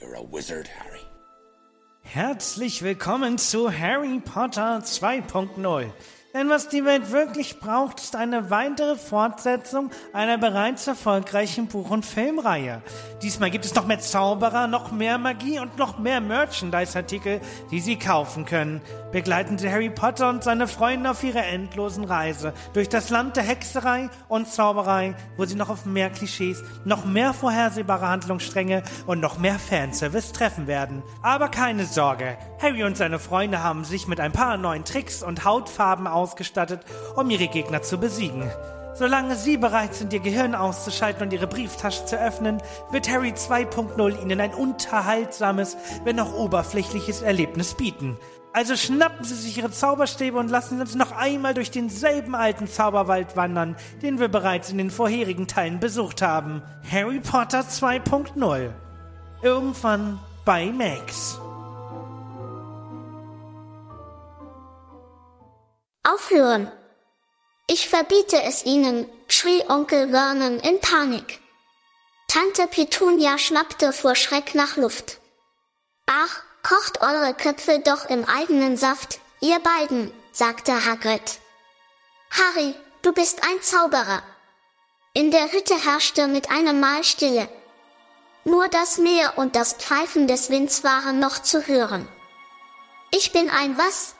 You're a wizard, Harry. Herzlich willkommen zu Harry Potter 2.0. Denn was die Welt wirklich braucht, ist eine weitere Fortsetzung einer bereits erfolgreichen Buch- und Filmreihe. Diesmal gibt es noch mehr Zauberer, noch mehr Magie und noch mehr Merchandise-Artikel, die Sie kaufen können. Begleiten Sie Harry Potter und seine Freunde auf ihrer endlosen Reise durch das Land der Hexerei und Zauberei, wo sie noch auf mehr Klischees, noch mehr vorhersehbare Handlungsstränge und noch mehr Fanservice treffen werden. Aber keine Sorge, Harry und seine Freunde haben sich mit ein paar neuen Tricks und Hautfarben ausgestattet, um ihre Gegner zu besiegen. Solange Sie bereit sind, Ihr Gehirn auszuschalten und Ihre Brieftasche zu öffnen, wird Harry 2.0 Ihnen ein unterhaltsames, wenn auch oberflächliches Erlebnis bieten. Also schnappen Sie sich Ihre Zauberstäbe und lassen Sie uns noch einmal durch denselben alten Zauberwald wandern, den wir bereits in den vorherigen Teilen besucht haben. Harry Potter 2.0. Irgendwann bei Max. Aufhören! Ich verbiete es Ihnen, schrie Onkel Vernon in Panik. Tante Petunia schnappte vor Schreck nach Luft. Ach, kocht eure Köpfe doch im eigenen Saft, ihr beiden, sagte Hagrid. Harry, du bist ein Zauberer. In der Hütte herrschte mit einem Mal Stille. Nur das Meer und das Pfeifen des Winds waren noch zu hören. Ich bin ein was?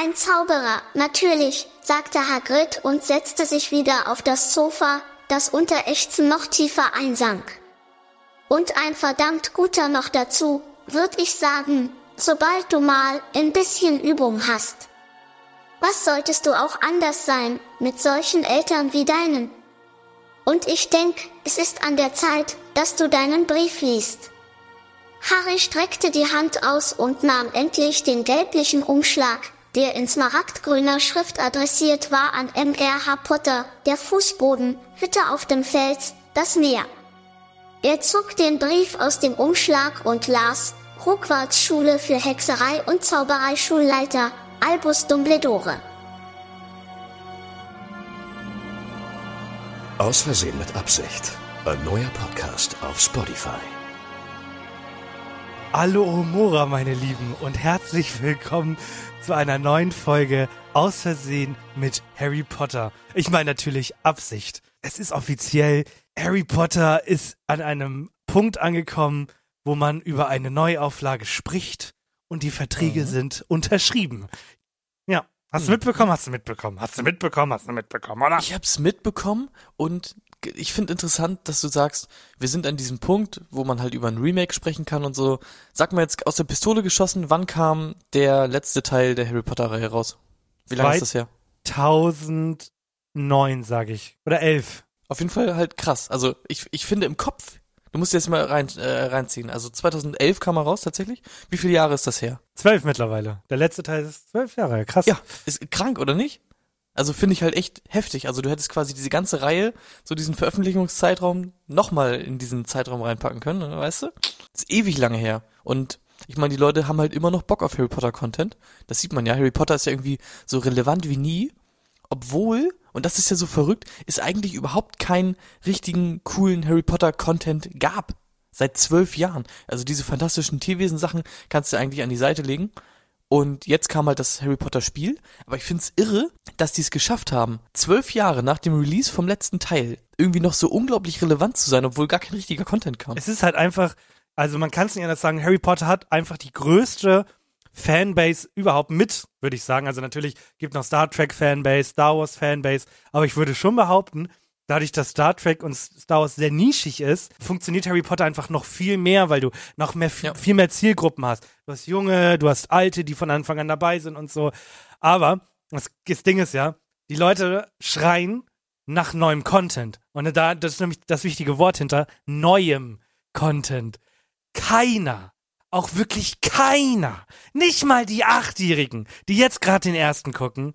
Ein Zauberer, natürlich, sagte Hagrid und setzte sich wieder auf das Sofa, das unter Ächzen noch tiefer einsank. Und ein verdammt guter noch dazu, würd ich sagen, sobald du mal ein bisschen Übung hast. Was solltest du auch anders sein, mit solchen Eltern wie deinen? Und ich denk, es ist an der Zeit, dass du deinen Brief liest. Harry streckte die Hand aus und nahm endlich den gelblichen Umschlag, der in smaragdgrüner Schrift adressiert war an M.R.H. Potter, der Fußboden, Hütte auf dem Fels, das Meer. Er zog den Brief aus dem Umschlag und las, Hogwarts Schule für Hexerei und Zauberei Schulleiter, Albus Dumbledore. Aus Versehen mit Absicht. Ein neuer Podcast auf Spotify. Hallo Omora, meine Lieben, und herzlich willkommen zu einer neuen Folge Aus Versehen mit Harry Potter. Ich meine natürlich Absicht. Es ist offiziell, Harry Potter ist an einem Punkt angekommen, wo man über eine Neuauflage spricht und die Verträge sind unterschrieben. Ja, hast du mitbekommen? Hast du mitbekommen? Hast du mitbekommen? Hast du mitbekommen, oder? Ich hab's mitbekommen und ich finde interessant, dass du sagst, wir sind an diesem Punkt, wo man halt über ein Remake sprechen kann und so. Sag mal jetzt aus der Pistole geschossen, wann kam der letzte Teil der Harry Potter Reihe raus? Wie lange ist das her? 1009, sage ich. Oder 11. Auf jeden Fall halt krass. Also ich, ich finde im Kopf, du musst dir jetzt mal rein, äh, reinziehen. Also 2011 kam er raus tatsächlich. Wie viele Jahre ist das her? 12 mittlerweile. Der letzte Teil ist 12 Jahre. Krass. Ja, ist krank oder nicht? Also finde ich halt echt heftig. Also du hättest quasi diese ganze Reihe, so diesen Veröffentlichungszeitraum, nochmal in diesen Zeitraum reinpacken können, ne, weißt du? Das ist ewig lange her. Und ich meine, die Leute haben halt immer noch Bock auf Harry Potter Content. Das sieht man ja. Harry Potter ist ja irgendwie so relevant wie nie. Obwohl, und das ist ja so verrückt, es eigentlich überhaupt keinen richtigen, coolen Harry Potter Content gab. Seit zwölf Jahren. Also diese fantastischen Tierwesen-Sachen kannst du eigentlich an die Seite legen. Und jetzt kam halt das Harry Potter Spiel. Aber ich find's irre, dass die es geschafft haben, zwölf Jahre nach dem Release vom letzten Teil irgendwie noch so unglaublich relevant zu sein, obwohl gar kein richtiger Content kam. Es ist halt einfach, also man kann es nicht anders sagen, Harry Potter hat einfach die größte Fanbase überhaupt mit, würde ich sagen. Also natürlich gibt noch Star Trek Fanbase, Star Wars Fanbase, aber ich würde schon behaupten, dadurch, dass Star Trek und Star Wars sehr nischig ist, funktioniert Harry Potter einfach noch viel mehr, weil du noch mehr, Ja. viel mehr Zielgruppen hast. Du hast Junge, du hast Alte, die von Anfang an dabei sind und so. Aber das, das Ding ist ja, die Leute schreien nach neuem Content. Und da, das ist nämlich das wichtige Wort hinter neuem Content. keiner, auch wirklich keiner, nicht mal die Achtjährigen, die jetzt gerade den ersten gucken,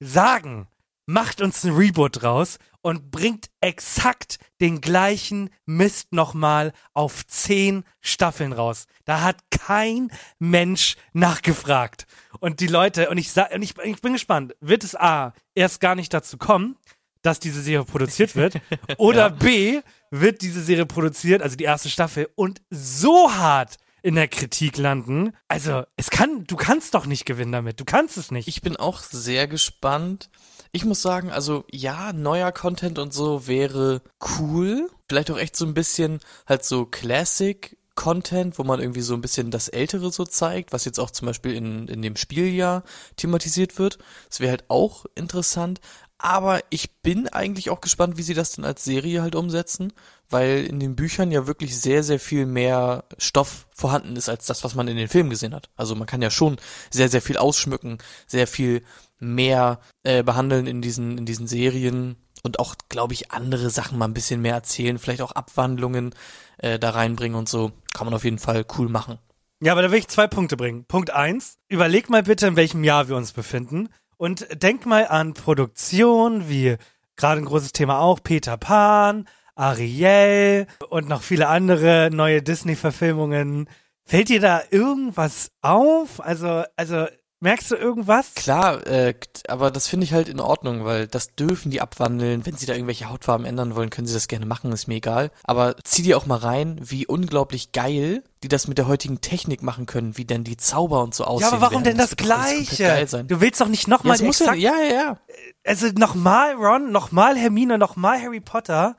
sagen, macht uns ein Reboot raus und bringt exakt den gleichen Mist nochmal auf zehn Staffeln raus. Da hat kein Mensch nachgefragt. Und die Leute, und ich, und ich, ich bin gespannt, wird es A, erst gar nicht dazu kommen, dass diese Serie produziert wird, oder B, wird diese Serie produziert, also die erste Staffel, und so hart in der Kritik landen. Also, es kann, du kannst doch nicht gewinnen damit. Du kannst es nicht. Ich bin auch sehr gespannt. Ich muss sagen, also ja, neuer Content und so wäre cool. Vielleicht auch echt so ein bisschen halt so Classic Content, wo man irgendwie so ein bisschen das Ältere so zeigt, was jetzt auch zum Beispiel in, in dem Spieljahr thematisiert wird. Das wäre halt auch interessant. Aber ich bin eigentlich auch gespannt, wie sie das dann als Serie halt umsetzen, weil in den Büchern ja wirklich sehr, sehr viel mehr Stoff vorhanden ist als das, was man in den Filmen gesehen hat. Also man kann ja schon sehr, sehr viel ausschmücken, sehr viel mehr äh, behandeln in diesen, in diesen Serien und auch, glaube ich, andere Sachen mal ein bisschen mehr erzählen, vielleicht auch Abwandlungen äh, da reinbringen und so. Kann man auf jeden Fall cool machen. Ja, aber da will ich zwei Punkte bringen. Punkt eins, überleg mal bitte, in welchem Jahr wir uns befinden. Und denk mal an Produktion, wie gerade ein großes Thema auch, Peter Pan, Ariel und noch viele andere neue Disney-Verfilmungen. Fällt dir da irgendwas auf? Also, also Merkst du irgendwas? Klar, äh, aber das finde ich halt in Ordnung, weil das dürfen die abwandeln. Wenn sie da irgendwelche Hautfarben ändern wollen, können sie das gerne machen, ist mir egal. Aber zieh dir auch mal rein, wie unglaublich geil die das mit der heutigen Technik machen können, wie denn die Zauber und so aussehen. Ja, aber warum werden. denn das, Gleiche? Du willst doch nicht nochmal ja, ja, ja, ja. Also nochmal Ron, nochmal Hermine, nochmal Harry Potter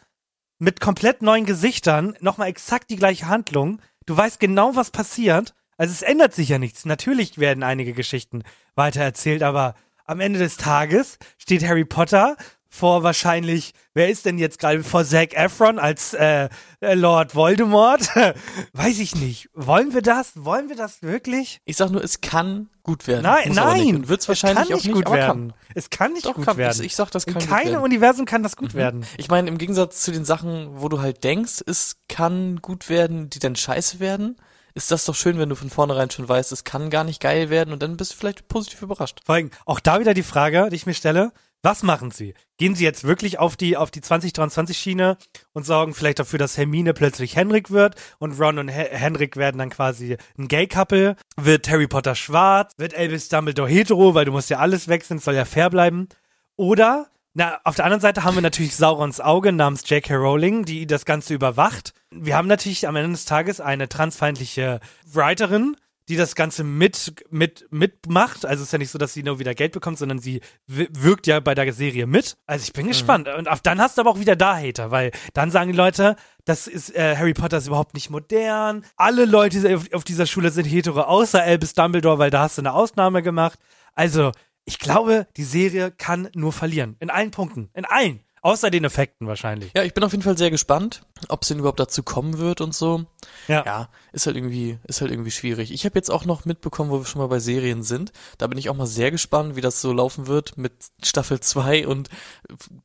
mit komplett neuen Gesichtern, nochmal exakt die gleiche Handlung. Du weißt genau, was passiert also es ändert sich ja nichts. Natürlich werden einige Geschichten weitererzählt, aber am Ende des Tages steht Harry Potter vor wahrscheinlich, wer ist denn jetzt gerade vor Zac Efron als äh, äh Lord Voldemort? Weiß ich nicht. Wollen wir das? Wollen wir das wirklich? Ich sag nur, es kann gut werden. Nein, nein. Wird es wahrscheinlich kann nicht auch nicht, gut werden. Kann. Es kann nicht Doch, gut kann, werden. Ich, ich sag, das kann In keinem. Universum kann das gut Mhm. werden. Ich meine, im Gegensatz zu den Sachen, wo du halt denkst, es kann gut werden, die dann scheiße werden, ist das doch schön, wenn du von vornherein schon weißt, es kann gar nicht geil werden und dann bist du vielleicht positiv überrascht. Vor allem, auch da wieder die Frage, die ich mir stelle, was machen sie? Gehen sie jetzt wirklich auf die, auf die 2023 Schiene und sorgen vielleicht dafür, dass Hermine plötzlich Henrik wird und Ron und He Henrik werden dann quasi ein Gay-Couple? Wird Harry Potter schwarz? Wird Albus Dumbledore hetero, weil du musst ja alles wechseln, soll ja fair bleiben? Oder na, auf der anderen Seite haben wir natürlich Saurons Auge namens J.K. Rowling, die das Ganze überwacht. Wir haben natürlich am Ende des Tages eine transfeindliche Writerin, die das Ganze mit, mit, mitmacht. Also es ist ja nicht so, dass sie nur wieder Geld bekommt, sondern sie wirkt ja bei der Serie mit. Also ich bin gespannt. Und auf, dann hast du aber auch wieder da Hater, weil dann sagen die Leute, das ist, äh, Harry Potter ist überhaupt nicht modern. Alle Leute auf, auf dieser Schule sind hetero, außer Albus Dumbledore, weil da hast du eine Ausnahme gemacht. Also, ich glaube, die Serie kann nur verlieren. In allen Punkten. In allen. Außer den Effekten wahrscheinlich. Ja, ich bin auf jeden Fall sehr gespannt, ob es denn überhaupt dazu kommen wird und so. Ja. Ja, ist halt irgendwie, ist halt irgendwie schwierig. Ich habe jetzt auch noch mitbekommen, wo wir schon mal bei Serien sind. Da bin ich auch mal sehr gespannt, wie das so laufen wird mit Staffel 2 und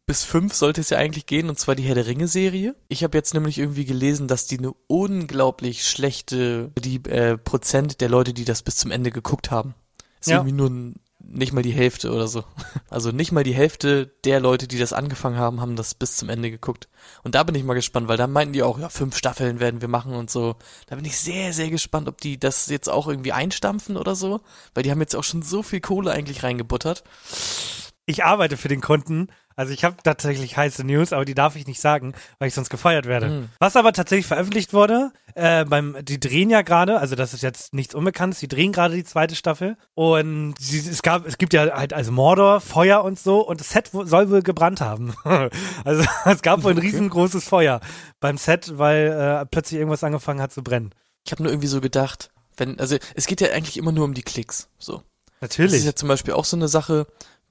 bis 5 sollte es ja eigentlich gehen, und zwar die Herr der Ringe-Serie. Ich habe jetzt nämlich irgendwie gelesen, dass die eine unglaublich schlechte, die äh, Prozent der Leute, die das bis zum Ende geguckt haben. Ist Ja. irgendwie nur ein nicht mal die Hälfte oder so. Also nicht mal die Hälfte der Leute, die das angefangen haben, haben das bis zum Ende geguckt. Und da bin ich mal gespannt, weil da meinten die auch, ja, fünf Staffeln werden wir machen und so. Da bin ich sehr, sehr gespannt, ob die das jetzt auch irgendwie einstampfen oder so. Weil die haben jetzt auch schon so viel Kohle eigentlich reingebuttert. Ich arbeite für den Kunden. Also ich habe tatsächlich heiße News, aber die darf ich nicht sagen, weil ich sonst gefeuert werde. Mhm. Was aber tatsächlich veröffentlicht wurde, äh, beim, die drehen ja gerade, also das ist jetzt nichts Unbekanntes, die drehen gerade die zweite Staffel und sie, es gab, es gibt ja halt also Mordor, Feuer und so und das Set soll wohl gebrannt haben. also es gab wohl ein riesengroßes Feuer beim Set, weil äh, plötzlich irgendwas angefangen hat zu brennen. Ich habe nur irgendwie so gedacht, wenn, also es geht ja eigentlich immer nur um die Klicks. So. Das ist Natürlich. ja zum Beispiel auch so eine Sache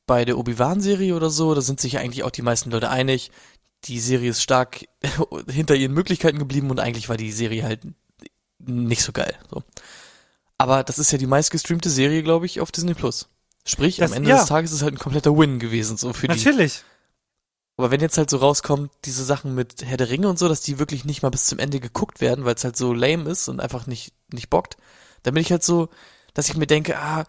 bei der Obi-Wan-Serie oder so, da sind sich ja eigentlich auch die meisten Leute einig. Die Serie ist stark hinter ihren Möglichkeiten geblieben und eigentlich war die Serie halt nicht so geil. So. Aber das ist ja die meistgestreamte Serie, glaube ich, auf Disney Plus. Sprich, Das- am Ende ja. des Tages ist es halt ein kompletter Win gewesen, so für die. Natürlich. Aber wenn jetzt halt so rauskommt, diese Sachen mit Herr der Ringe und so, dass die wirklich nicht mal bis zum Ende geguckt werden, weil es halt so lame ist und einfach nicht, nicht bockt, dann bin ich halt so, dass ich mir denke, ah,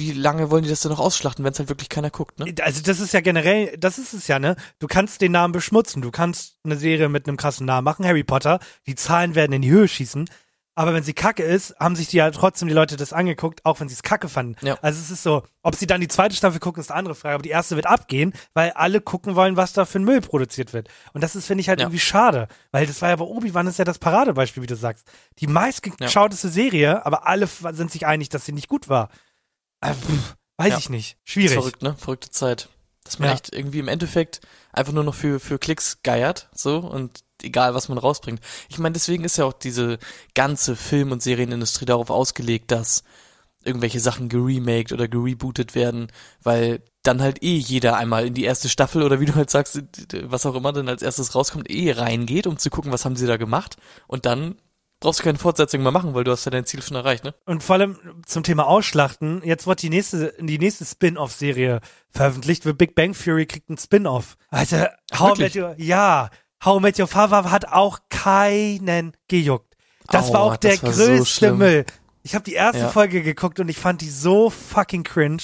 wie lange wollen die das denn noch ausschlachten, wenn es halt wirklich keiner guckt, ne? Also das ist ja generell, das ist es ja, ne? Du kannst den Namen beschmutzen, du kannst eine Serie mit einem krassen Namen machen, Harry Potter, die Zahlen werden in die Höhe schießen, aber wenn sie kacke ist, haben sich die ja trotzdem die Leute das angeguckt, auch wenn sie es kacke fanden. Ja. Also es ist so, ob sie dann die zweite Staffel gucken, ist eine andere Frage, aber die erste wird abgehen, weil alle gucken wollen, was da für ein Müll produziert wird. Und das ist, finde ich, halt Ja. irgendwie schade, weil das war ja bei Obi-Wan ist ja das Paradebeispiel, wie du sagst. Die meistgeschauteste Serie, aber alle sind sich einig, dass sie nicht gut war. Äh, pff, weiß Ja. ich nicht. Schwierig. Verrückt, ne? Verrückte Zeit. Dass man Ja. echt irgendwie im Endeffekt einfach nur noch für, für Klicks geiert, so, und egal, was man rausbringt. Ich meine, deswegen ist ja auch diese ganze Film- und Serienindustrie darauf ausgelegt, dass irgendwelche Sachen geremaked oder gerebootet werden, weil dann halt eh jeder einmal in die erste Staffel oder wie du halt sagst, was auch immer dann als erstes rauskommt, eh reingeht, um zu gucken, was haben sie da gemacht und dann brauchst du keine Fortsetzung mehr machen, weil du hast ja dein Ziel schon erreicht, ne? Und vor allem zum Thema Ausschlachten, jetzt wird die nächste, die nächste Spin-off-Serie veröffentlicht, wird Big Bang Theory kriegt ein Spin-off. Also, How Met? Your, ja, How Met Your Father hat auch keinen gejuckt. Das war Aua, auch der war so größte schlimm. Müll. Ich habe die erste Ja. Folge geguckt und ich fand die so fucking cringe.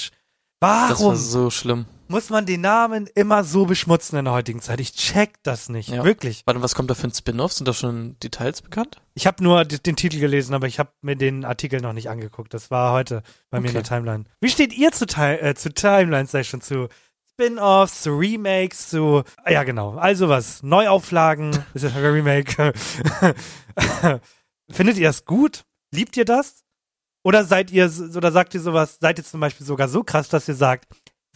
Das war Warum so schlimm. Muss man den Namen immer so beschmutzen in der heutigen Zeit? Ich check das nicht, Ja. wirklich. Warte, was kommt da für ein Spin-off? Sind da schon Details bekannt? Ich habe nur den Titel gelesen, aber ich habe mir den Artikel noch nicht angeguckt. Das war heute bei mir in Okay. der Timeline. Wie steht ihr zu, Ti äh, zu Timelines, sag ich schon, zu Spin-offs, zu Remakes, zu ah, ja genau, also was, Neuauflagen, ist ja ein Remake. Findet ihr das gut? Liebt ihr das? Oder seid ihr oder sagt ihr sowas, seid ihr zum Beispiel sogar so krass, dass ihr sagt,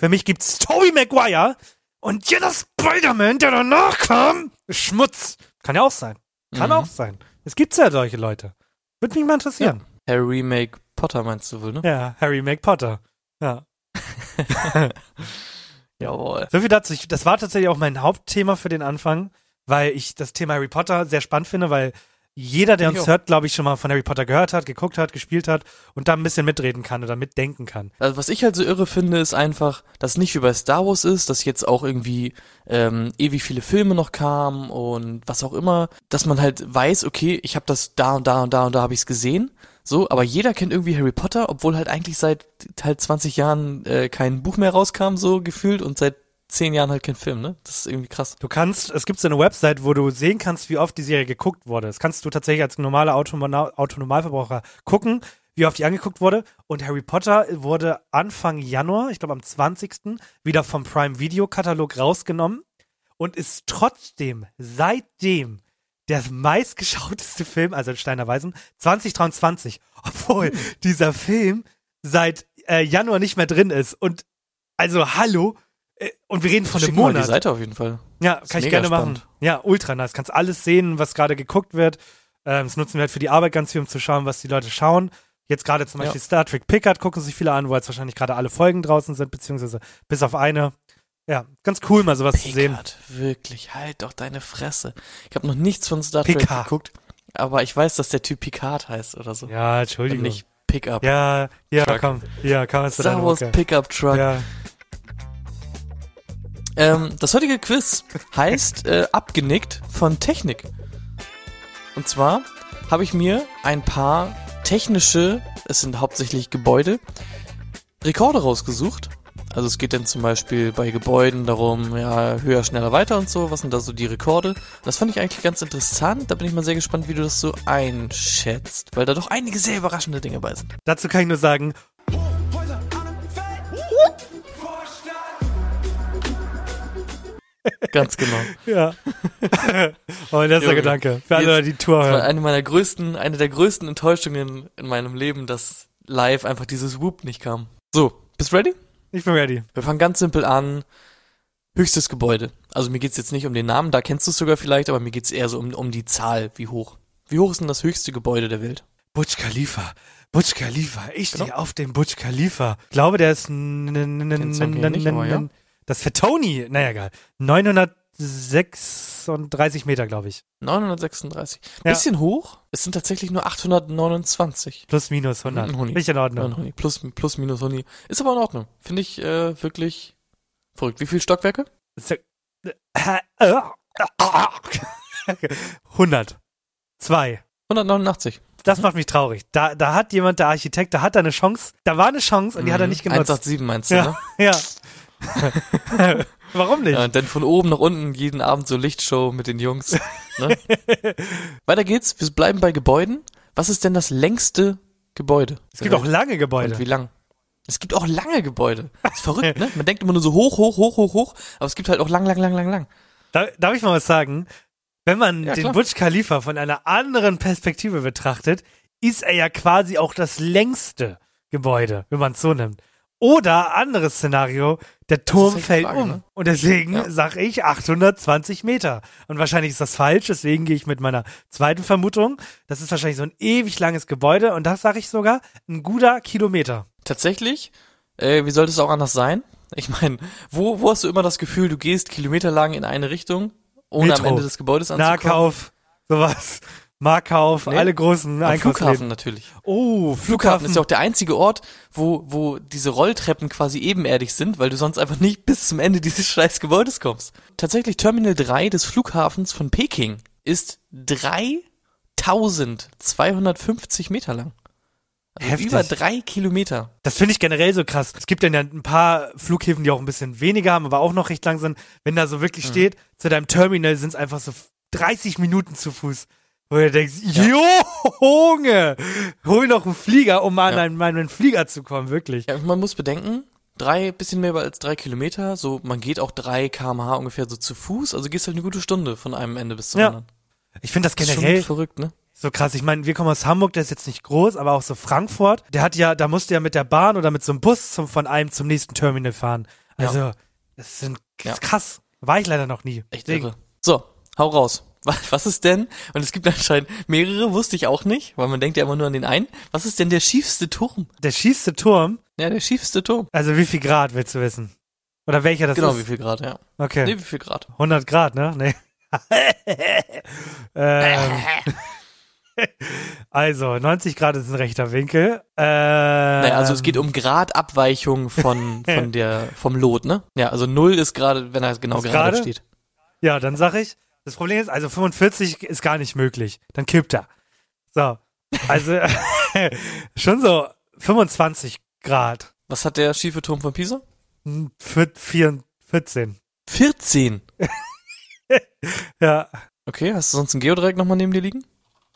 für mich gibt's Tobey Maguire und jeder Spider-Man, der danach kam, ist Schmutz. Kann ja auch sein. Kann Mhm. auch sein. Es gibt ja solche Leute. Würde mich mal interessieren. Harry Remake Potter meinst du wohl, ne? Ja, Harry Make Potter. Ja. Jawohl. So viel dazu. Ich, das war tatsächlich auch mein Hauptthema für den Anfang, weil ich das Thema Harry Potter sehr spannend finde, weil jeder, der uns hört, glaube ich, schon mal von Harry Potter gehört hat, geguckt hat, gespielt hat und da ein bisschen mitreden kann oder mitdenken kann. Also was ich halt so irre finde, ist einfach, dass nicht wie bei Star Wars ist, dass jetzt auch irgendwie ähm, ewig viele Filme noch kamen und was auch immer, dass man halt weiß, okay, ich habe das da und da und da und da habe ich es gesehen, so, aber jeder kennt irgendwie Harry Potter, obwohl halt eigentlich seit halt 20 Jahren äh, kein Buch mehr rauskam, so gefühlt und seit 10 Jahren halt kein Film, ne? Das ist irgendwie krass. Du kannst, es gibt so eine Website, wo du sehen kannst, wie oft die Serie geguckt wurde. Das kannst du tatsächlich als normaler Autonoma- Autonomalverbraucher gucken, wie oft die angeguckt wurde. Und Harry Potter wurde Anfang Januar, ich glaube am 20. wieder vom Prime Video Katalog rausgenommen und ist trotzdem seitdem der meistgeschauteste Film, also in Steiner Weisen, 2023. Obwohl dieser Film seit äh, Januar nicht mehr drin ist. Und also hallo. Äh, Und wir reden von einem Schick mal Monat. die Seite auf jeden Fall. Ja, Ist kann ich gerne machen. spannend. Ja, ultra nice. Kannst alles sehen, was gerade geguckt wird. Ähm, das nutzen wir halt für die Arbeit ganz viel, um zu schauen, was die Leute schauen. Jetzt gerade zum Ja. Beispiel Star Trek Picard gucken sich viele an, wo jetzt wahrscheinlich gerade alle Folgen draußen sind, beziehungsweise bis auf eine. Ja, ganz cool, mal sowas zu sehen. Picard, wirklich, halt doch deine Fresse. Ich habe noch nichts von Star Trek Picard. geguckt, aber ich weiß, dass der Typ Picard heißt oder so. Ja, Und Entschuldigung. nicht Pickup. Ja, ja, Truck. komm. Ja, komm, Star Wars. Pickup Truck. Ja. Ähm, das heutige Quiz heißt äh, Abgenickt von Technik. Und zwar habe ich mir ein paar technische, es sind hauptsächlich Gebäude, Rekorde rausgesucht. Also es geht dann zum Beispiel bei Gebäuden darum, ja, höher, schneller, weiter und so. Was sind da so die Rekorde? Das fand ich eigentlich ganz interessant. Da bin ich mal sehr gespannt, wie du das so einschätzt, weil da doch einige sehr überraschende Dinge bei sind. Dazu kann ich nur sagen, Ganz genau. ja. oh, letzter Junge. Gedanke. Für alle, die Tour Das war hören. eine meiner größten, eine der größten Enttäuschungen in meinem Leben, dass live einfach dieses Whoop nicht kam. So, bist du ready? Ich bin ready. Wir fangen ganz simpel an. Höchstes Gebäude. Also mir geht's jetzt nicht um den Namen, da kennst du es sogar vielleicht, aber mir geht's eher so um, um die Zahl, wie hoch. Wie hoch ist denn das höchste Gebäude der Welt? Burj Khalifa. Burj Khalifa. Ich stehe Genau. auf den Burj Khalifa. Ich glaube, der ist n- n- n- Kennst du n- eigentlich nicht, aber ja. Das für Tony. Naja, egal. 936 Meter, glaube ich. 936. Ja. Bisschen hoch. Es sind tatsächlich nur 829. Plus, minus 100. Mhm, Huni. Nicht in Ordnung. Huni. Plus, plus, minus, Huni. Ist aber in Ordnung. Finde ich äh, wirklich verrückt. Wie viele Stockwerke? Ist ja- 100. Zwei. 189. Das macht mich traurig. Da, da hat jemand, der Architekt, da hat er eine Chance. Da war eine Chance und die hat er nicht genutzt. 187 meinst du, Ja, ne? ja. Warum nicht? Ja, dann von oben nach unten jeden Abend so Lichtshow mit den Jungs. Ne? Weiter geht's. Wir bleiben bei Gebäuden. Was ist denn das längste Gebäude? es gibt auch lange Gebäude. Und wie lang? Es gibt auch lange Gebäude. ist verrückt, ne? Man denkt immer nur so hoch, hoch, hoch, hoch, hoch. Aber es gibt halt auch lang, lang, lang, lang, lang. Da, darf ich mal was sagen? Wenn man Ja, den. Burj Khalifa von einer anderen Perspektive betrachtet, ist er ja quasi auch das längste Gebäude, wenn man es so nimmt. Oder anderes Szenario, der Turm fällt Frage, um. ne? Und deswegen Ja. sag ich 820 Meter. Und wahrscheinlich ist das falsch, deswegen gehe ich mit meiner zweiten Vermutung. Das ist wahrscheinlich so ein ewig langes Gebäude und das sage ich sogar ein guter Kilometer. Tatsächlich, äh, wie sollte es auch anders sein? Ich meine, wo, wo hast du immer das Gefühl, du gehst kilometerlang in eine Richtung, ohne am Metro. Ende des Gebäudes anzukommen? Nahkauf, sowas. Markauf, Nee. alle großen Einkaufsläden. Flughafen natürlich. Oh, Flughafen Flughafen. ist ja auch der einzige Ort, wo, wo diese Rolltreppen quasi ebenerdig sind, weil du sonst einfach nicht bis zum Ende dieses scheiß Gebäudes kommst. Tatsächlich Terminal 3 des Flughafens von Peking ist 3250 Meter lang. Also Heftig. über drei Kilometer. Das finde ich generell so krass. Es gibt dann ja ein paar Flughäfen, die auch ein bisschen weniger haben, aber auch noch recht lang sind. Wenn da so wirklich steht, zu deinem Terminal sind es einfach so 30 Minuten zu Fuß. Wo du denkst, Junge, hol noch einen Flieger, um an Ja. einen, meinen Flieger zu kommen, wirklich. Ja, man muss bedenken, drei, bisschen mehr als drei Kilometer, so, man geht auch drei kmh ungefähr so zu Fuß, also gehst halt eine gute Stunde von einem Ende bis zum Ja. anderen. Ich finde das Das ist generell schon verrückt, ne? so krass. Ich meine, wir kommen aus Hamburg, der ist jetzt nicht groß, aber auch so Frankfurt. Der hat ja, da musste ja mit der Bahn oder mit so einem Bus zum, von einem zum nächsten Terminal fahren. Also, das sind Ja. krass. War ich leider noch nie. Echt irre. So, hau raus. Was, was ist denn, und es gibt anscheinend mehrere, wusste ich auch nicht, weil man denkt ja immer nur an den einen. Was ist denn der schiefste Turm? Der schießte Turm, Ja, der schiefste Turm. also wie viel Grad willst du wissen? Oder welcher das genau, ist? wie viel Grad, ja. Okay. Nee, wie viel Grad? 100 Grad, ne? Nee. ähm, also, 90 Grad ist ein rechter Winkel. Ähm, Naja, also es geht um Gradabweichung von, von der, vom Lot, ne? Ja, also null ist gerade, wenn er genau gerade? steht. Ja, dann sag ich, das Problem ist, also 45 ist gar nicht möglich. Dann kippt er. So. Also, schon so 25 Grad. Was hat der schiefe Turm von Pisa? Hm, vier- vier- 14. 14. Ja. Okay, hast du sonst ein Geodreieck nochmal neben dir liegen?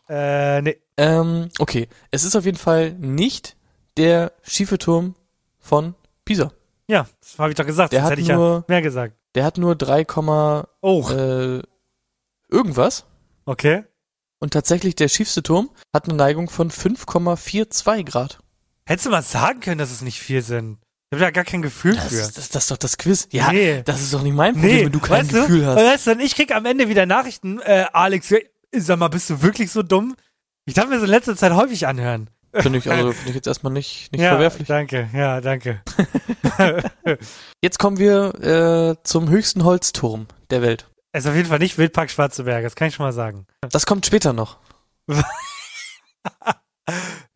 Äh, nee. Ähm, okay. Es ist auf jeden Fall nicht der schiefe Turm von Pisa. Ja, das habe ich doch gesagt. Der das hat hätte ich ja nur- mehr gesagt. Der hat nur 3, Oh, äh, irgendwas. okay. Und tatsächlich der schiefste Turm hat eine Neigung von 5,42 Grad. Hättest du mal sagen können, dass es nicht viel sind. Ich habe da gar kein Gefühl Das, für. ist- das, das ist doch das Quiz. Ja, Nee. das ist doch nicht mein Problem, wenn du kein weißt Gefühl du, hast. Weißt du, ich krieg am Ende wieder Nachrichten, äh, Alex, sag mal, bist du wirklich so dumm? Ich darf mir so in letzter Zeit häufig anhören. Finde ich, also, finde ich jetzt erstmal nicht, nicht ja, verwerflich. danke, ja, danke. Jetzt kommen wir äh, zum höchsten Holzturm der Welt. Es ist auf jeden Fall nicht Wildpark Schwarzenberg, das kann ich schon mal sagen. Das kommt später noch.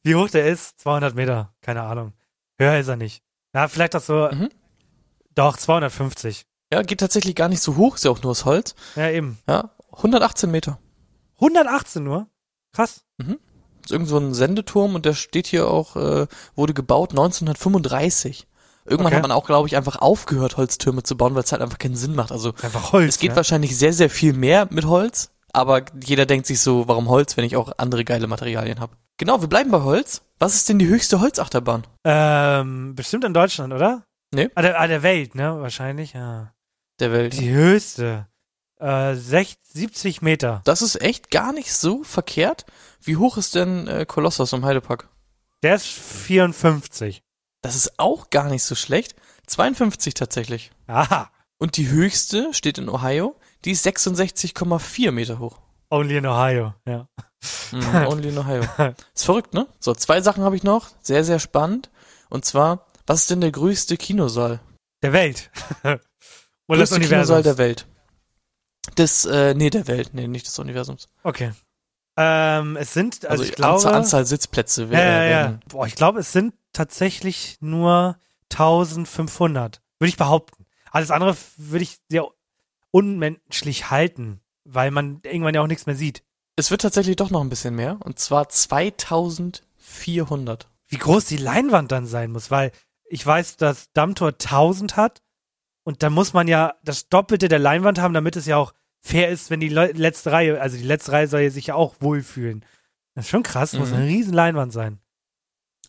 Wie hoch der ist? 200 Meter, keine Ahnung. Höher ist er nicht. Ja, vielleicht auch so, Mhm. doch, 250. Ja, geht tatsächlich gar nicht so hoch, ist ja auch nur aus Holz. Ja, eben. Ja, 118 Meter. 118 nur? Krass. Ist irgend so ein Sendeturm und der steht hier auch, äh, wurde gebaut 1935. Irgendwann Okay. hat man auch, glaube ich, einfach aufgehört, Holztürme zu bauen, weil es halt einfach keinen Sinn macht. Also Einfach Holz. es geht ne? wahrscheinlich sehr, sehr viel mehr mit Holz, aber jeder denkt sich so, warum Holz, wenn ich auch andere geile Materialien habe. Genau, wir bleiben bei Holz. Was ist denn die höchste Holzachterbahn? Ähm, bestimmt in Deutschland, oder? Nee. Ah, der, ah, der Welt, ne? Wahrscheinlich, ja. Der Welt. Die höchste. Äh, 60, 70 Meter. Das ist echt gar nicht so verkehrt. Wie hoch ist denn äh, Kolossos im Heidepark? Der ist 54. Das ist auch gar nicht so schlecht. 52 tatsächlich. Aha. Und die höchste steht in Ohio. Die ist 66,4 Meter hoch. Only in Ohio, ja. Mhm, only in Ohio. Ist verrückt, ne? So, zwei Sachen habe ich noch. Sehr, sehr spannend. Und zwar, was ist denn der größte Kinosaal? Der Welt. Oder des größte Kinosaal Universums. der Welt. Des, äh, nee, der Welt. Nee, nicht des Universums. Okay. Ähm, es sind, also, Also, ich glaube. Anzahl, Anzahl Sitzplätze. ja, ja, ja. Boah, ich glaube, es sind tatsächlich nur 1500. Würde ich behaupten. Alles andere würde ich sehr unmenschlich halten, weil man irgendwann ja auch nichts mehr sieht. Es wird tatsächlich doch noch ein bisschen mehr. Und zwar 2400. Wie groß die Leinwand dann sein muss, weil ich weiß, dass Dammtor 1000 hat und da muss man ja das Doppelte der Leinwand haben, damit es ja auch fair ist, wenn die Le letzte Reihe, also die letzte Reihe soll ja sich ja auch wohlfühlen. Das ist schon krass, muss Mhm. eine riesen Leinwand sein.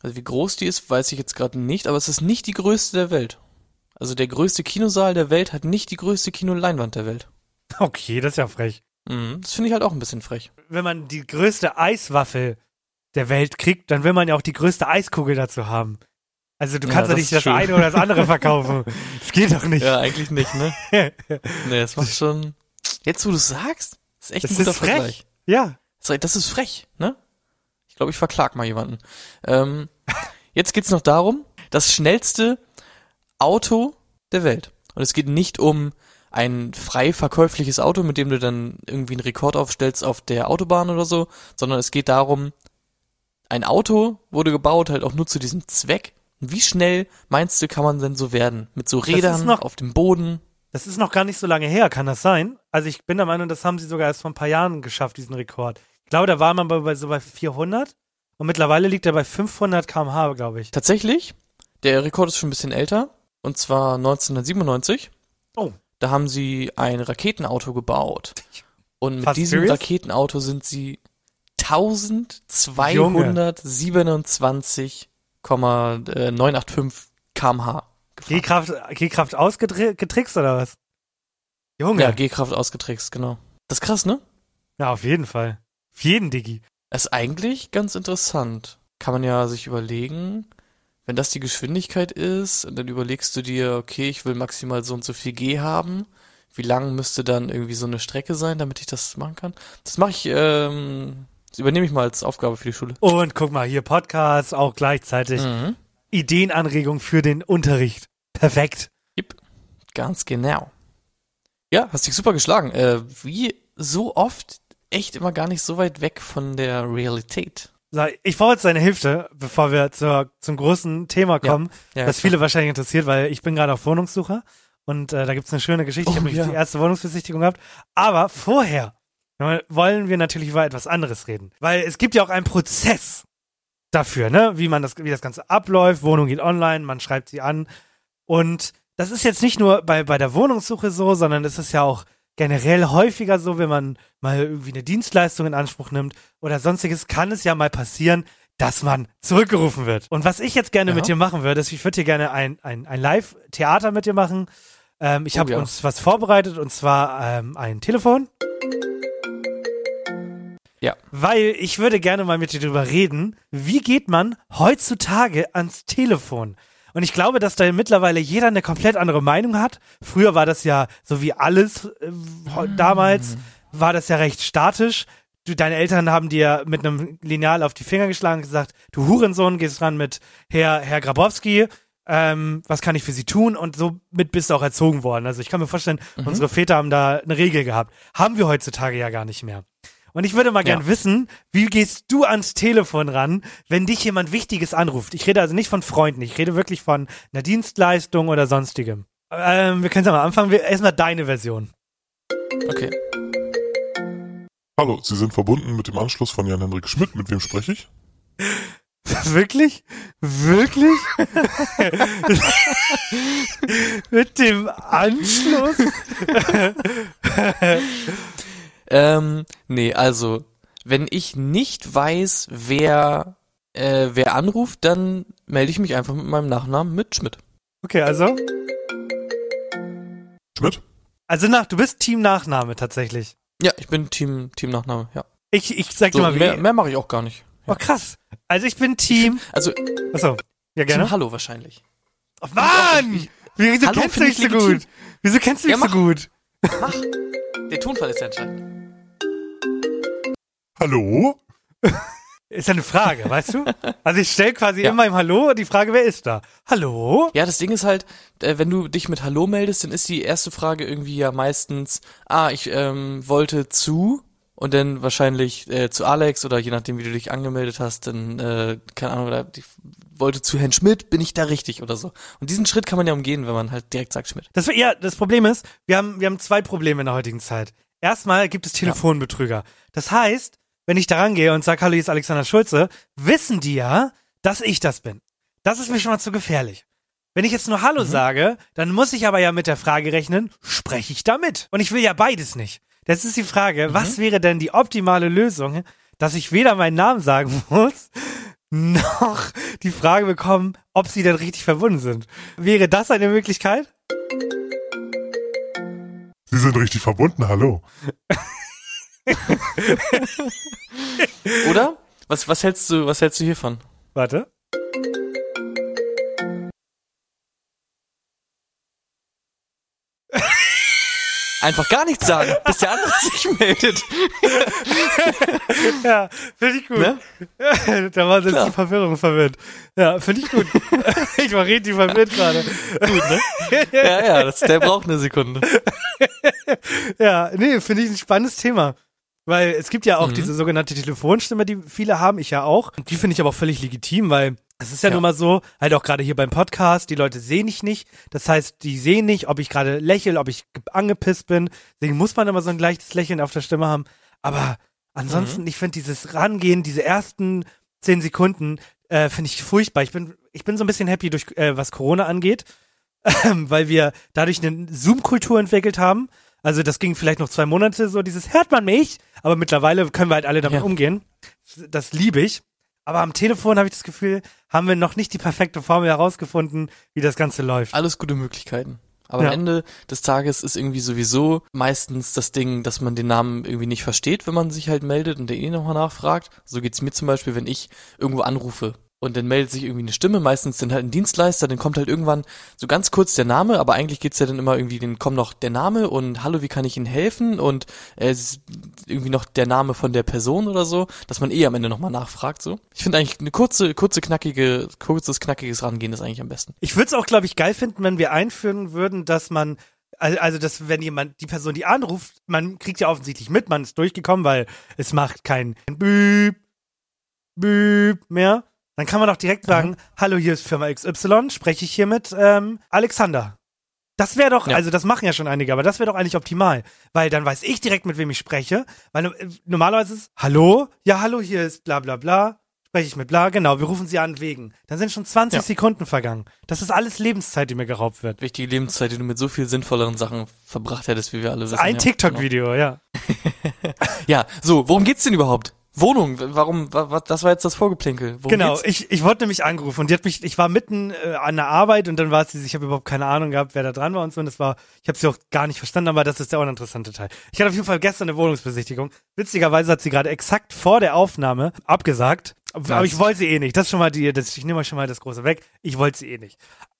Also wie groß die ist, weiß ich jetzt gerade nicht, aber es ist nicht die größte der Welt. Also der größte Kinosaal der Welt hat nicht die größte Kinoleinwand der Welt. Okay, das ist ja frech. Mhm. Das finde ich halt auch ein bisschen frech. Wenn man die größte Eiswaffel der Welt kriegt, dann will man ja auch die größte Eiskugel dazu haben. Also du Ja, kannst ja das nicht das schön. eine oder das andere verkaufen. Das geht doch nicht. Ja, eigentlich nicht, ne? nee, das macht schon. Jetzt, wo du sagst, ist echt Das ein guter ist frech. Vergleich. ja. Das ist frech, ne? Ich glaube, ich verklag mal jemanden. Ähm, jetzt geht's noch darum, das schnellste Auto der Welt. Und es geht nicht um ein frei verkäufliches Auto, mit dem du dann irgendwie einen Rekord aufstellst auf der Autobahn oder so, sondern es geht darum, ein Auto wurde gebaut halt auch nur zu diesem Zweck. Und wie schnell meinst du, kann man denn so werden? Mit so Rädern noch- auf dem Boden? Das ist noch gar nicht so lange her, kann das sein? Also ich bin der Meinung, das haben sie sogar erst vor ein paar Jahren geschafft, diesen Rekord. Ich glaube, da war man bei, bei so bei 400 und mittlerweile liegt er bei 500 km/h, glaube ich. Tatsächlich, der Rekord ist schon ein bisschen älter, und zwar 1997. Oh. Da haben sie ein Raketenauto gebaut. Und mit Fast diesem Furious? Raketenauto sind sie 1227,985 kmh gefahren. G-Kraft, G-Kraft ausgetrickst oder was? Junge. Ja, Ja, G-Kraft ausgetrickst, genau. Das ist krass, ne? auf jeden Fall. Auf jeden, Diggi. Das ist eigentlich ganz interessant. Kann man ja sich überlegen, wenn das die Geschwindigkeit ist, und dann überlegst du dir, okay, ich will maximal so und so viel G haben. Wie lang müsste dann irgendwie so eine Strecke sein, damit ich das machen kann? Das mache ich, ähm, das übernehme ich mal als Aufgabe für die Schule. Und guck mal, hier Podcast, auch gleichzeitig Mhm. Ideenanregung für den Unterricht. Perfekt. Ganz genau. Ja, hast dich super geschlagen. Äh, wie so oft echt immer gar nicht so weit weg von der Realität. Ich brauche jetzt deine Hilfe, bevor wir zur, zum großen Thema Ja. kommen, Ja, das viele wahrscheinlich interessiert, weil ich bin gerade auf Wohnungssuche und äh, da gibt's eine schöne Geschichte. ich Oh, habe ja. die erste Wohnungsbesichtigung gehabt. Aber vorher wollen wir natürlich über etwas anderes reden. Weil es gibt ja auch einen Prozess dafür, ne? Wie man das, wie das Ganze abläuft. Wohnung geht online, man schreibt sie an. Und das ist jetzt nicht nur bei, bei der Wohnungssuche so, sondern es ist ja auch generell häufiger so, wenn man mal irgendwie eine Dienstleistung in Anspruch nimmt oder sonstiges, kann es ja mal passieren, dass man zurückgerufen wird. Und was ich jetzt gerne Ja. mit dir machen würde, ist, ich würde hier gerne ein, ein, ein Live-Theater mit dir machen. Ähm, ich Oh, habe ja. uns was vorbereitet und zwar ähm, ein Telefon. Ja. Weil ich würde gerne mal mit dir drüber reden, wie geht man heutzutage ans Telefon? Und ich glaube, dass da mittlerweile jeder eine komplett andere Meinung hat. Früher war das ja so wie alles äh, damals, war das ja recht statisch. Du, deine Eltern haben dir mit einem Lineal auf die Finger geschlagen und gesagt, du Hurensohn, gehst ran mit Herr, Herr Grabowski, ähm, was kann ich für sie tun? Und so mit bist du auch erzogen worden. Also ich kann mir vorstellen, unsere Väter haben da eine Regel gehabt. Haben wir heutzutage ja gar nicht mehr. Und ich würde mal gern Ja. wissen, wie gehst du ans Telefon ran, wenn dich jemand Wichtiges anruft? Ich rede also nicht von Freunden, ich rede wirklich von einer Dienstleistung oder sonstigem. Ähm, wir können es ja mal anfangen. Wir- Erstmal deine Version. Okay. Hallo, Sie sind verbunden mit dem Anschluss von Jan-Henrik Schmidt. Mit wem spreche ich? Wirklich? Wirklich? Mit dem Anschluss? Ähm, nee, also, wenn ich nicht weiß, wer, äh, wer anruft, dann melde ich mich einfach mit meinem Nachnamen mit Schmidt. Okay, also. Schmidt? Also nach, du bist Team Nachname tatsächlich. Ja, ich bin Team, Team Nachname, ja. Ich, ich sag So, dir mal, wie. mehr, mehr mache ich auch gar nicht. Oh, krass. Also ich bin Team. Also, Achso. Ja, gerne. Team Hallo wahrscheinlich. Oh, Mann! Ich- Wieso Hallo kennst du mich ich so legitim. gut? Wieso kennst du Ja, mich so mach. gut? Mach! Der Tonfall ist ja entscheidend. Hallo? Ist ja eine Frage, weißt du? Also ich stelle quasi Ja. immer im Hallo die Frage, wer ist da? Hallo? Ja, das Ding ist halt, äh, wenn du dich mit Hallo meldest, dann ist die erste Frage irgendwie ja meistens, ah, ich ähm, wollte zu und dann wahrscheinlich äh, zu Alex oder je nachdem, wie du dich angemeldet hast, dann, äh, keine Ahnung, oder die wollte zu Herrn Schmidt, bin ich da richtig oder so. Und diesen Schritt kann man ja umgehen, wenn man halt direkt sagt Schmidt. Das, ja, das Problem ist, wir haben, wir haben zwei Probleme in der heutigen Zeit. Erstmal gibt es Telefonbetrüger. Das heißt, wenn ich da rangehe und sage, hallo, hier ist Alexander Schulze, wissen die ja, dass ich das bin. Das ist mir schon mal zu gefährlich. Wenn ich jetzt nur Hallo sage, dann muss ich aber ja mit der Frage rechnen, spreche ich damit? Und ich will ja beides nicht. Das ist die Frage, was wäre denn die optimale Lösung, dass ich weder meinen Namen sagen muss, noch die Frage bekommen, ob sie denn richtig verbunden sind. Wäre das eine Möglichkeit? Sie sind richtig verbunden, hallo. Oder? Was, was hältst du, was hältst du hiervon? Warte. Einfach gar nichts sagen, bis der andere sich meldet. Ja, finde ich gut. Ne? da war jetzt die Verwirrung verwirrt. Ja, finde ich gut. ich war richtig verwirrt gerade. Gut, ne? Ja, ja, das, der braucht eine Sekunde. Ja, nee, finde ich ein spannendes Thema. Weil es gibt ja auch Mhm. diese sogenannte Telefonstimme, die viele haben, ich ja auch. Die finde ich aber auch völlig legitim, weil es ist ja, Ja. nun mal so, halt auch gerade hier beim Podcast, die Leute sehen dich nicht. Das heißt, die sehen nicht, ob ich gerade lächle, ob ich ge- angepisst bin. Deswegen muss man immer so ein leichtes Lächeln auf der Stimme haben. Aber ansonsten, ich finde dieses Rangehen, diese ersten zehn Sekunden, äh, finde ich furchtbar. Ich bin, ich bin so ein bisschen happy durch, äh, was Corona angeht, weil wir dadurch eine Zoom-Kultur entwickelt haben. Also das ging vielleicht noch zwei Monate so, dieses hört man mich, aber mittlerweile können wir halt alle damit Ja. umgehen. Das liebe ich. Aber am Telefon habe ich das Gefühl, haben wir noch nicht die perfekte Formel herausgefunden, wie das Ganze läuft. Alles gute Möglichkeiten. Aber Ja. am Ende des Tages ist irgendwie sowieso meistens das Ding, dass man den Namen irgendwie nicht versteht, wenn man sich halt meldet und der eh nochmal nachfragt. So geht's mir zum Beispiel, wenn ich irgendwo anrufe und dann meldet sich irgendwie eine Stimme, meistens dann halt ein Dienstleister, dann kommt halt irgendwann so ganz kurz der Name, aber eigentlich geht's ja dann immer irgendwie, dann kommt noch der Name und hallo, wie kann ich Ihnen helfen und äh, irgendwie noch der Name von der Person oder so, dass man eh am Ende nochmal nachfragt so. Ich finde eigentlich eine kurze, kurze, knackige, kurzes, knackiges Rangehen ist eigentlich am besten. Ich würde es auch, glaube ich, geil finden, wenn wir einführen würden, dass man, al- also dass wenn jemand, die Person, die anruft, man kriegt ja offensichtlich mit, man ist durchgekommen, weil es macht kein Büb, Büb mehr. Dann kann man doch direkt sagen, hallo, hier ist Firma XY, spreche ich hier mit ähm, Alexander. Das wäre doch, Ja. also das machen ja schon einige, aber das wäre doch eigentlich optimal, weil dann weiß ich direkt, mit wem ich spreche, weil normalerweise ist, hallo, ja, hallo, hier ist bla bla bla, spreche ich mit bla, genau, wir rufen sie an wegen. Dann sind schon 20 Ja. Sekunden vergangen. Das ist alles Lebenszeit, die mir geraubt wird. wichtige Lebenszeit, die du mit so viel sinnvolleren Sachen verbracht hättest, wie wir alle wissen. Ein ja. TikTok-Video, ja. Ja, so, worum geht's denn überhaupt? Wohnung, warum, wa, wa, das war jetzt das Vorgeplänkel. Worum Genau, geht's? ich, ich wurde nämlich angerufen und die hat mich, ich war mitten äh, an der Arbeit und dann war sie, ich habe überhaupt keine Ahnung gehabt, wer da dran war und so und das war, ich habe sie auch gar nicht verstanden, aber das ist der uninteressante Teil. Ich hatte auf jeden Fall gestern eine Wohnungsbesichtigung. Witzigerweise hat sie gerade exakt vor der Aufnahme abgesagt, aber ich wollte sie eh nicht. Das ist schon mal die, das, ich nehme mal schon mal das große weg. Ich wollte sie eh nicht.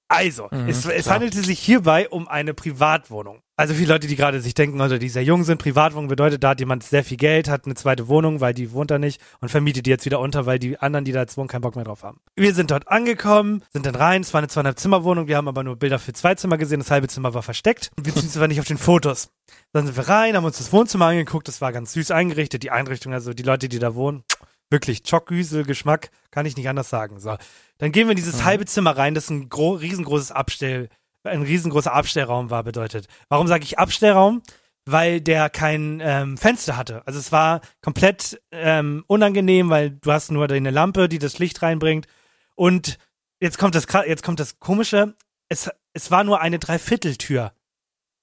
Also, es, es klar. handelte sich hierbei um eine Privatwohnung. Also viele Leute, die gerade sich denken, oder die sehr jung sind, Privatwohnung bedeutet, da hat jemand sehr viel Geld, hat eine zweite Wohnung, weil die wohnt da nicht und vermietet die jetzt wieder unter, weil die anderen, die da jetzt wohnen, keinen Bock mehr drauf haben. Wir sind dort angekommen, sind dann rein, es war eine zweieinhalb Zimmer Wohnung, wir haben aber nur Bilder für zwei Zimmer gesehen, das halbe Zimmer war versteckt und wir sind zwar nicht auf den Fotos. Dann sind wir rein, haben uns das Wohnzimmer angeguckt, das war ganz süß eingerichtet, die Einrichtung, also die Leute, die da wohnen, wirklich Chockgüsel, Geschmack, kann ich nicht anders sagen. So, dann gehen wir in dieses halbe Zimmer rein, das ein gro riesengroßes Abstell, ein riesengroßer Abstellraum war bedeutet. Warum sage ich Abstellraum? Weil der kein ähm, Fenster hatte. Also es war komplett ähm, unangenehm, weil du hast nur deine Lampe, die das Licht reinbringt. Und jetzt kommt das, jetzt kommt das Komische. Es, es war nur eine Dreivierteltür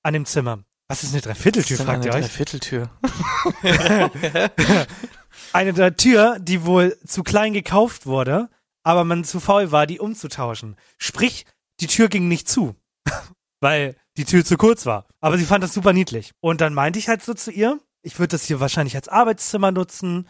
an dem Zimmer. Was ist eine Dreivierteltür, Das ist fragt ihr eine euch? Dreivierteltür. eine der Tür, die wohl zu klein gekauft wurde, aber man zu faul war, die umzutauschen. Sprich, die Tür ging nicht zu, weil die Tür zu kurz war. Aber sie fand das super niedlich. Und dann meinte ich halt so zu ihr, ich würde das hier wahrscheinlich als Arbeitszimmer nutzen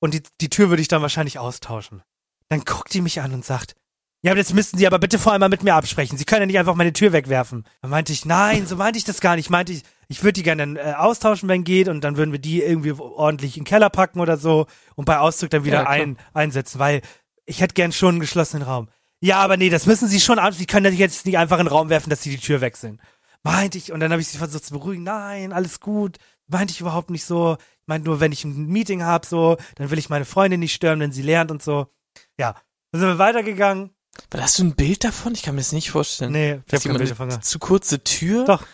und die, die Tür würde ich dann wahrscheinlich austauschen. Dann guckt die mich an und sagt, ja, aber das müssten Sie aber bitte vorher mal mit mir absprechen. Sie können ja nicht einfach meine Tür wegwerfen. Dann meinte ich, nein, so meinte ich das gar nicht. Meinte ich, ich würde die gerne äh, austauschen, wenn geht, und dann würden wir die irgendwie ordentlich in den Keller packen oder so und bei Auszug dann wieder Ja, ein, einsetzen, weil ich hätte gern schon einen geschlossenen Raum. Ja, aber nee, das müssen Sie schon. Sie können ja jetzt nicht einfach in den Raum werfen, dass Sie die Tür wechseln. Meinte ich, und dann habe ich sie versucht zu beruhigen. Nein, alles gut. Meinte ich überhaupt nicht so. Meint nur, wenn ich ein Meeting habe, so, dann will ich meine Freundin nicht stören, wenn sie lernt und so. Ja. Dann sind wir weitergegangen. Aber hast du ein Bild davon? Ich kann mir das nicht vorstellen. Nee, ich hab dass kein Bild eine davon gehabt. zu kurze Tür Doch.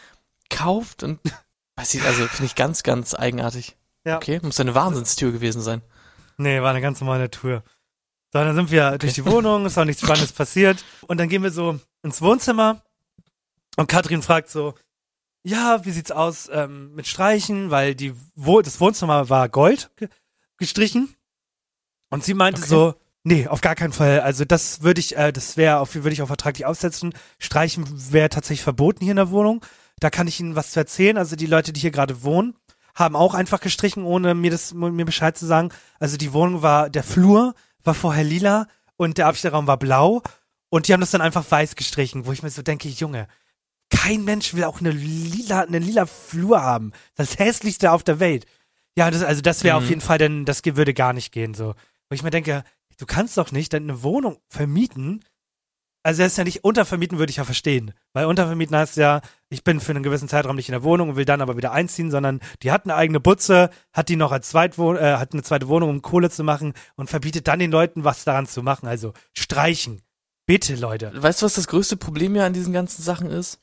kauft und weiß ich, also finde ich ganz, ganz eigenartig. Ja. Okay, muss eine Wahnsinnstür gewesen sein. Nee, war eine ganz normale Tür. So, dann sind wir durch die Wohnung, ist auch nichts Spannendes passiert. Und dann gehen wir so ins Wohnzimmer und Katrin fragt so, ja, wie sieht's aus ähm, mit Streichen? Weil die Wo das Wohnzimmer war Gold ge gestrichen. Und sie meinte Okay. so, nee, auf gar keinen Fall. Also das würde ich, äh, das wäre auf würde ich auch vertraglich aussetzen. Streichen wäre tatsächlich verboten hier in der Wohnung. Da kann ich Ihnen was zu erzählen. Also die Leute, die hier gerade wohnen, haben auch einfach gestrichen, ohne mir das mir Bescheid zu sagen. Also die Wohnung war, der Flur war vorher lila und der Abstellraum war blau und die haben das dann einfach weiß gestrichen, wo ich mir so denke, Junge, kein Mensch will auch eine lila, eine lila Flur haben. Das hässlichste auf der Welt. Ja, das, also das wäre Mhm. auf jeden Fall, denn das würde gar nicht gehen, so. Wo ich mir denke, du kannst doch nicht deine Wohnung vermieten. Also das ist ja nicht, untervermieten würde ich ja verstehen. Weil untervermieten heißt ja, ich bin für einen gewissen Zeitraum nicht in der Wohnung und will dann aber wieder einziehen, sondern die hat eine eigene Butze, hat die noch als Zweitwohn äh, hat eine zweite Wohnung, um Kohle zu machen und verbietet dann den Leuten, was daran zu machen. Also streichen. Bitte, Leute. Weißt du, was das größte Problem ja an diesen ganzen Sachen ist?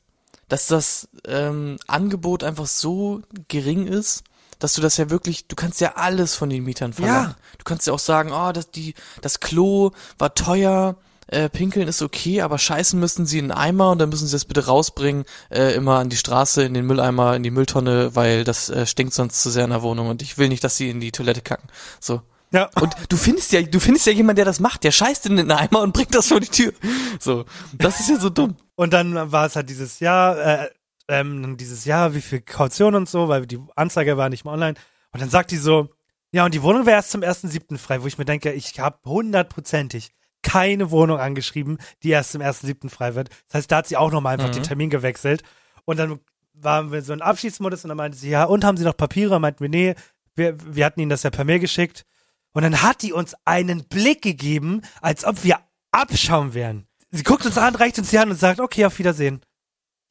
Dass das ähm, Angebot einfach so gering ist, dass du das ja wirklich, du kannst ja alles von den Mietern verlangen. Ja. Du kannst ja auch sagen, oh, das, die, das Klo war teuer, äh, pinkeln ist okay, aber scheißen müssen sie in einen Eimer und dann müssen sie das bitte rausbringen, äh, immer an die Straße, in den Mülleimer, in die Mülltonne, weil das äh, stinkt sonst zu sehr in der Wohnung und ich will nicht, dass sie in die Toilette kacken. So. Ja. Und du findest ja, du findest ja jemanden, der das macht, der scheißt in den Eimer und bringt das vor die Tür. So. Das ist ja so dumm. Und dann war es halt dieses Jahr, äh, ähm, dieses Jahr, wie viel Kaution und so, weil die Anzeige war nicht mehr online. Und dann sagt die so, ja, und die Wohnung wäre erst zum 1.7. frei, wo ich mir denke, ich habe hundertprozentig keine Wohnung angeschrieben, die erst zum 1.7. frei wird. Das heißt, da hat sie auch nochmal einfach Mhm. den Termin gewechselt. Und dann waren wir so in Abschiedsmodus und dann meinte sie, ja, und haben Sie noch Papiere? Meinten wir, nee, wir, wir hatten Ihnen das ja per Mail geschickt. Und dann hat die uns einen Blick gegeben, als ob wir Abschaum wären. Sie guckt uns an, reicht uns die Hand und sagt, okay, auf Wiedersehen.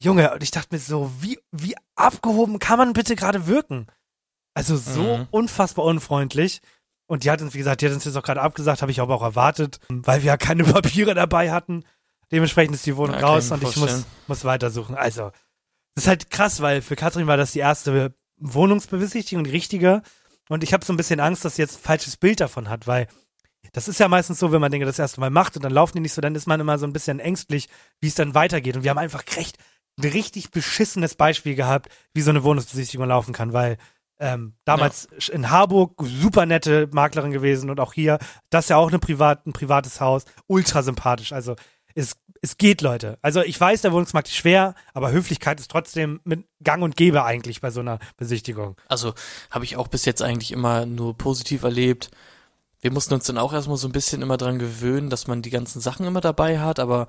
Junge, und ich dachte mir so, wie, wie abgehoben kann man bitte gerade wirken? Also so Mhm. unfassbar unfreundlich. Und die hat uns, wie gesagt, die hat uns jetzt auch gerade abgesagt, habe ich aber auch erwartet, weil wir ja keine Papiere dabei hatten. Dementsprechend ist die Wohnung Ja, raus und ich muss, muss weitersuchen. Also, das ist halt krass, weil für Katrin war das die erste Wohnungsbesichtigung, die richtige. Und ich habe so ein bisschen Angst, dass sie jetzt ein falsches Bild davon hat, weil das ist ja meistens so, wenn man Dinge das erste Mal macht und dann laufen die nicht so, dann ist man immer so ein bisschen ängstlich, wie es dann weitergeht. Und wir haben einfach recht, ein richtig beschissenes Beispiel gehabt, wie so eine Wohnungsbesichtigung laufen kann, weil ähm, damals in Harburg super nette Maklerin gewesen und auch hier, das ist ja auch eine privat, ein privates Haus, ultra sympathisch. Also es, es geht, Leute. Also ich weiß, der Wohnungsmarkt ist schwer, aber Höflichkeit ist trotzdem mit Gang und Gäbe eigentlich bei so einer Besichtigung. Also habe ich auch bis jetzt eigentlich immer nur positiv erlebt. Wir mussten uns dann auch erstmal so ein bisschen immer dran gewöhnen, dass man die ganzen Sachen immer dabei hat, aber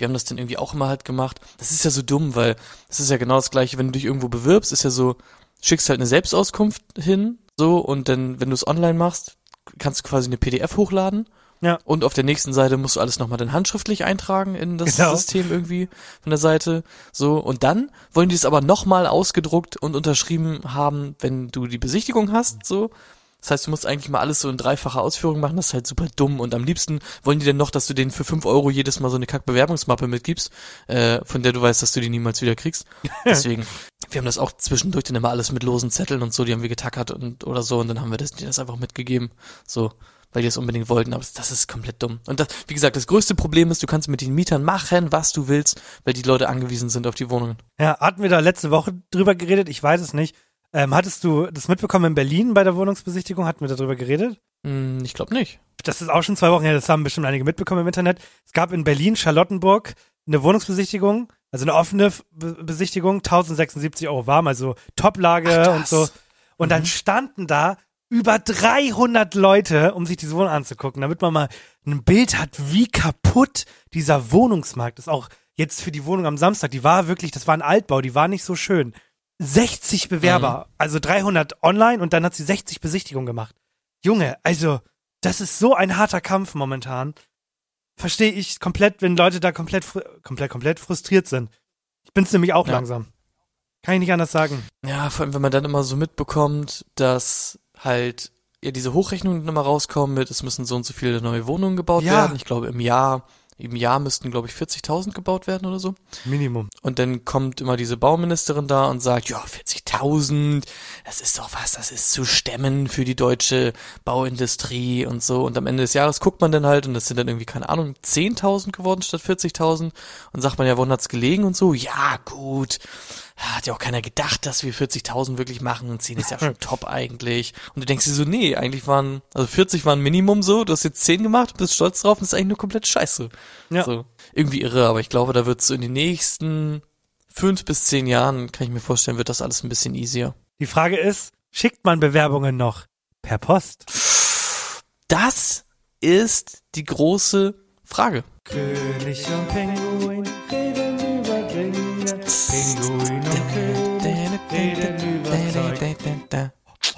wir haben das dann irgendwie auch immer halt gemacht. Das ist ja so dumm, weil das ist ja genau das gleiche, wenn du dich irgendwo bewirbst, ist ja so, schickst halt eine Selbstauskunft hin, so, und dann, wenn du es online machst, kannst du quasi eine PDF hochladen. Ja. Und auf der nächsten Seite musst du alles nochmal dann handschriftlich eintragen in das Genau. System irgendwie von der Seite. So, und dann wollen die es aber nochmal ausgedruckt und unterschrieben haben, wenn du die Besichtigung hast, so. Das heißt, du musst eigentlich mal alles so in dreifacher Ausführung machen, das ist halt super dumm. Und am liebsten wollen die denn noch, dass du denen für fünf Euro jedes Mal so eine Kack-Bewerbungsmappe mitgibst, äh, von der du weißt, dass du die niemals wieder kriegst. Deswegen, wir haben das auch zwischendurch dann immer alles mit losen Zetteln und so, die haben wir getackert und oder so und dann haben wir das, dir das einfach mitgegeben. So, weil die das unbedingt wollten, aber das ist komplett dumm. Und das, wie gesagt, das größte Problem ist, du kannst mit den Mietern machen, was du willst, weil die Leute angewiesen sind auf die Wohnungen. Ja, hatten wir da letzte Woche drüber geredet? Ich weiß es nicht. Ähm, hattest du das mitbekommen in Berlin bei der Wohnungsbesichtigung? Hatten wir darüber geredet? Hm, ich glaube nicht. Das ist auch schon zwei Wochen her, das haben bestimmt einige mitbekommen im Internet. Es gab in Berlin, Charlottenburg, eine Wohnungsbesichtigung, also eine offene Be Besichtigung, 1076 Euro warm, also Toplage und so. Und dann standen da über 300 Leute, um sich diese Wohnung anzugucken, damit man mal ein Bild hat, wie kaputt dieser Wohnungsmarkt ist. Auch jetzt für die Wohnung am Samstag, die war wirklich, das war ein Altbau, die war nicht so schön. 60 Bewerber, also 300 online und dann hat sie 60 Besichtigungen gemacht. Junge, also das ist so ein harter Kampf momentan. Verstehe ich komplett, wenn Leute da komplett, komplett, komplett frustriert sind. Ich bin's nämlich auch Ja. langsam. Kann ich nicht anders sagen. Ja, vor allem, wenn man dann immer so mitbekommt, dass halt ja diese Hochrechnungen nochmal rauskommen mit, es müssen so und so viele neue Wohnungen gebaut Ja. werden. Ich glaube im Jahr, im Jahr müssten glaube ich 40.000 gebaut werden oder so. Minimum. Und dann kommt immer diese Bauministerin da und sagt, ja, 40.000, das ist doch was, das ist zu stemmen für die deutsche Bauindustrie und so. Und am Ende des Jahres guckt man dann halt und das sind dann irgendwie, keine Ahnung, 10.000 geworden statt 40.000. Und sagt man ja, woran hat's gelegen und so? Ja, gut. Hat ja auch keiner gedacht, dass wir 40.000 wirklich machen und 10 ist ja schon top eigentlich. Und du denkst dir so, nee, eigentlich waren, also 40 waren Minimum so, du hast jetzt 10 gemacht, bist stolz drauf und das ist eigentlich nur komplett scheiße. Ja. So, irgendwie irre, aber ich glaube, da wird so in den nächsten fünf bis zehn Jahren, kann ich mir vorstellen, wird das alles ein bisschen easier. Die Frage ist, schickt man Bewerbungen noch per Post? Das ist die große Frage. König und Pinguin reden über Dinge. Pinguin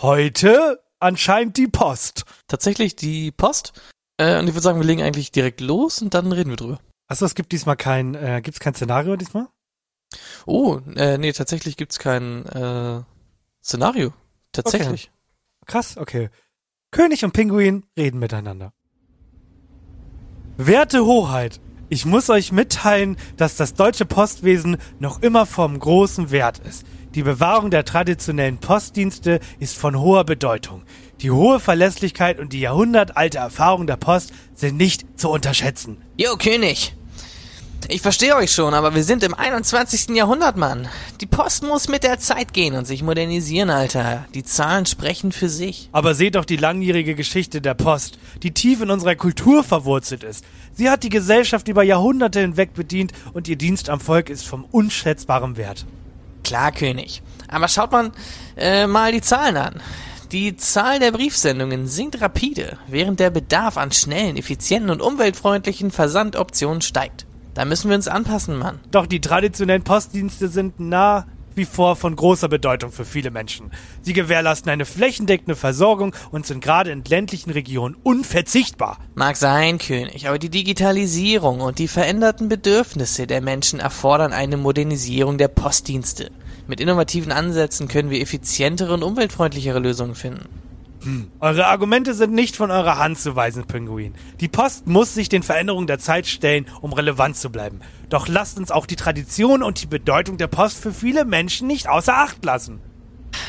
Heute anscheinend die Post. Tatsächlich die Post. Äh, und ich würde sagen, wir legen eigentlich direkt los und dann reden wir drüber. Achso, es gibt diesmal kein, äh, gibt's kein Szenario diesmal? Oh, äh, nee, tatsächlich gibt's kein äh, Szenario. Tatsächlich. Krass, okay. König und Pinguin reden miteinander. Werte Hoheit, ich muss euch mitteilen, dass das deutsche Postwesen noch immer vom großen Wert ist. Die Bewahrung der traditionellen Postdienste ist von hoher Bedeutung. Die hohe Verlässlichkeit und die jahrhundertalte Erfahrung der Post sind nicht zu unterschätzen. Jo, König. Ich verstehe euch schon, aber wir sind im 21. Jahrhundert, Mann. Die Post muss mit der Zeit gehen und sich modernisieren, Alter. Die Zahlen sprechen für sich. Aber seht doch die langjährige Geschichte der Post, die tief in unserer Kultur verwurzelt ist. Sie hat die Gesellschaft über Jahrhunderte hinweg bedient und ihr Dienst am Volk ist vom unschätzbarem Wert. Klar, König. Aber schaut man äh, mal die Zahlen an. Die Zahl der Briefsendungen sinkt rapide, während der Bedarf an schnellen, effizienten und umweltfreundlichen Versandoptionen steigt. Da müssen wir uns anpassen, Mann. Doch die traditionellen Postdienste sind nach wie vor von großer Bedeutung für viele Menschen. Sie gewährleisten eine flächendeckende Versorgung und sind gerade in ländlichen Regionen unverzichtbar. Mag sein, König, aber die Digitalisierung und die veränderten Bedürfnisse der Menschen erfordern eine Modernisierung der Postdienste. Mit innovativen Ansätzen können wir effizientere und umweltfreundlichere Lösungen finden. Eure Argumente sind nicht von eurer Hand zu weisen, Pinguin. Die Post muss sich den Veränderungen der Zeit stellen, um relevant zu bleiben. Doch lasst uns auch die Tradition und die Bedeutung der Post für viele Menschen nicht außer Acht lassen.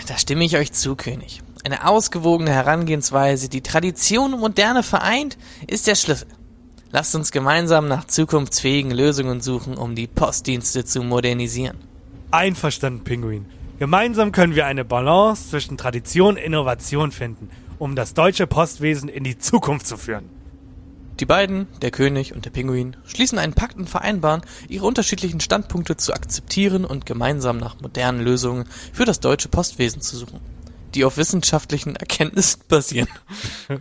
Da stimme ich euch zu, König. Eine ausgewogene Herangehensweise, die Tradition und Moderne vereint, ist der Schlüssel. Lasst uns gemeinsam nach zukunftsfähigen Lösungen suchen, um die Postdienste zu modernisieren. Einverstanden, Pinguin. Gemeinsam können wir eine Balance zwischen Tradition und Innovation finden, um das deutsche Postwesen in die Zukunft zu führen. Die beiden, der König und der Pinguin, schließen einen Pakt und vereinbaren, ihre unterschiedlichen Standpunkte zu akzeptieren und gemeinsam nach modernen Lösungen für das deutsche Postwesen zu suchen, die auf wissenschaftlichen Erkenntnissen basieren.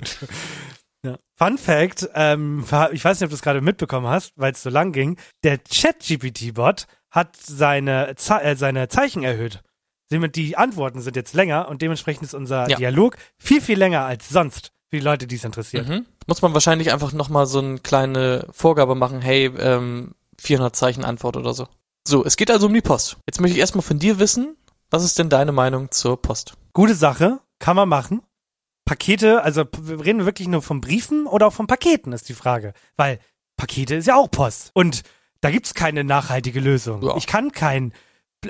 Ja. Fun Fact, ähm, ich weiß nicht, ob du es gerade mitbekommen hast, weil es so lang ging. Der Chat-GPT-Bot hat seine, Ze äh, seine Zeichen erhöht. Die Antworten sind jetzt länger und dementsprechend ist unser Ja. Dialog viel, viel länger als sonst. Für die Leute, die es interessiert. Mhm. Muss man wahrscheinlich einfach nochmal so eine kleine Vorgabe machen, hey, ähm, 400 Zeichen Antwort oder so. So, es geht also um die Post. Jetzt möchte ich erstmal von dir wissen, was ist denn deine Meinung zur Post? Gute Sache, kann man machen. Pakete, also p- wir reden wirklich nur von Briefen oder auch von Paketen, ist die Frage. Weil Pakete ist ja auch Post. Und da gibt's keine nachhaltige Lösung. Ja. Ich kann kein,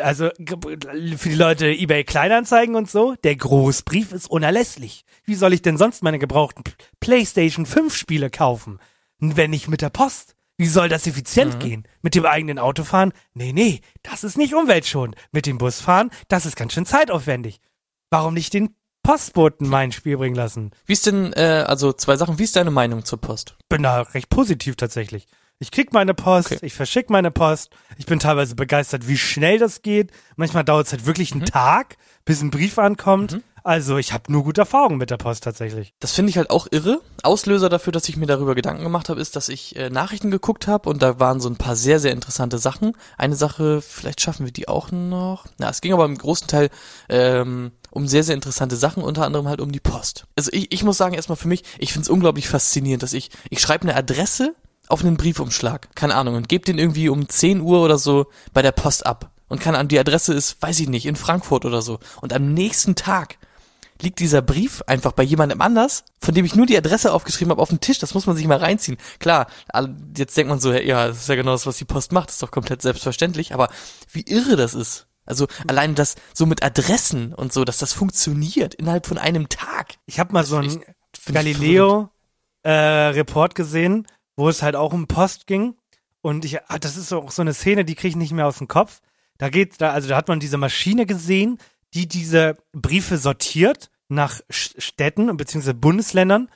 also für die Leute eBay Kleinanzeigen und so, der Großbrief ist unerlässlich. Wie soll ich denn sonst meine gebrauchten PlayStation 5 Spiele kaufen? Wenn nicht mit der Post. Wie soll das effizient gehen? Mit dem eigenen Auto fahren? Nee, nee, das ist nicht umweltschonend. Mit dem Bus fahren, das ist ganz schön zeitaufwendig. Warum nicht den Postboten mein Spiel bringen lassen? Wie ist denn, äh, also zwei Sachen, wie ist deine Meinung zur Post? Bin da recht positiv tatsächlich. Ich krieg meine Post, Okay. ich verschick meine Post. Ich bin teilweise begeistert, wie schnell das geht. Manchmal dauert es halt wirklich einen Tag, bis ein Brief ankommt. Also ich habe nur gute Erfahrungen mit der Post tatsächlich. Das finde ich halt auch irre. Auslöser dafür, dass ich mir darüber Gedanken gemacht habe, ist, dass ich äh, Nachrichten geguckt habe und da waren so ein paar sehr, sehr interessante Sachen. Eine Sache, vielleicht schaffen wir die auch noch. Na, es ging aber im großen Teil ähm, um sehr, sehr interessante Sachen, unter anderem halt um die Post. Also ich, ich muss sagen, erstmal für mich, ich finde es unglaublich faszinierend, dass ich, ich schreibe eine Adresse auf einen Briefumschlag, keine Ahnung, und gebe den irgendwie um 10 Uhr oder so bei der Post ab. Und keine Ahnung, die Adresse ist, weiß ich nicht, in Frankfurt oder so. Und am nächsten Tag liegt dieser Brief einfach bei jemandem anders, von dem ich nur die Adresse aufgeschrieben habe, auf dem Tisch. Das muss man sich mal reinziehen. Klar, jetzt denkt man so, ja, das ist ja genau das, was die Post macht. Das ist doch komplett selbstverständlich. Aber wie irre das ist. Also allein das so mit Adressen und so, dass das funktioniert innerhalb von einem Tag. Ich habe mal so einen Galileo-Report äh, gesehen, wo es halt auch um Post ging. Und ich, ah, das ist auch so eine Szene, die kriege ich nicht mehr aus dem Kopf. Da geht, da, also da hat man diese Maschine gesehen, die diese Briefe sortiert nach Städten bzw. Bundesländern.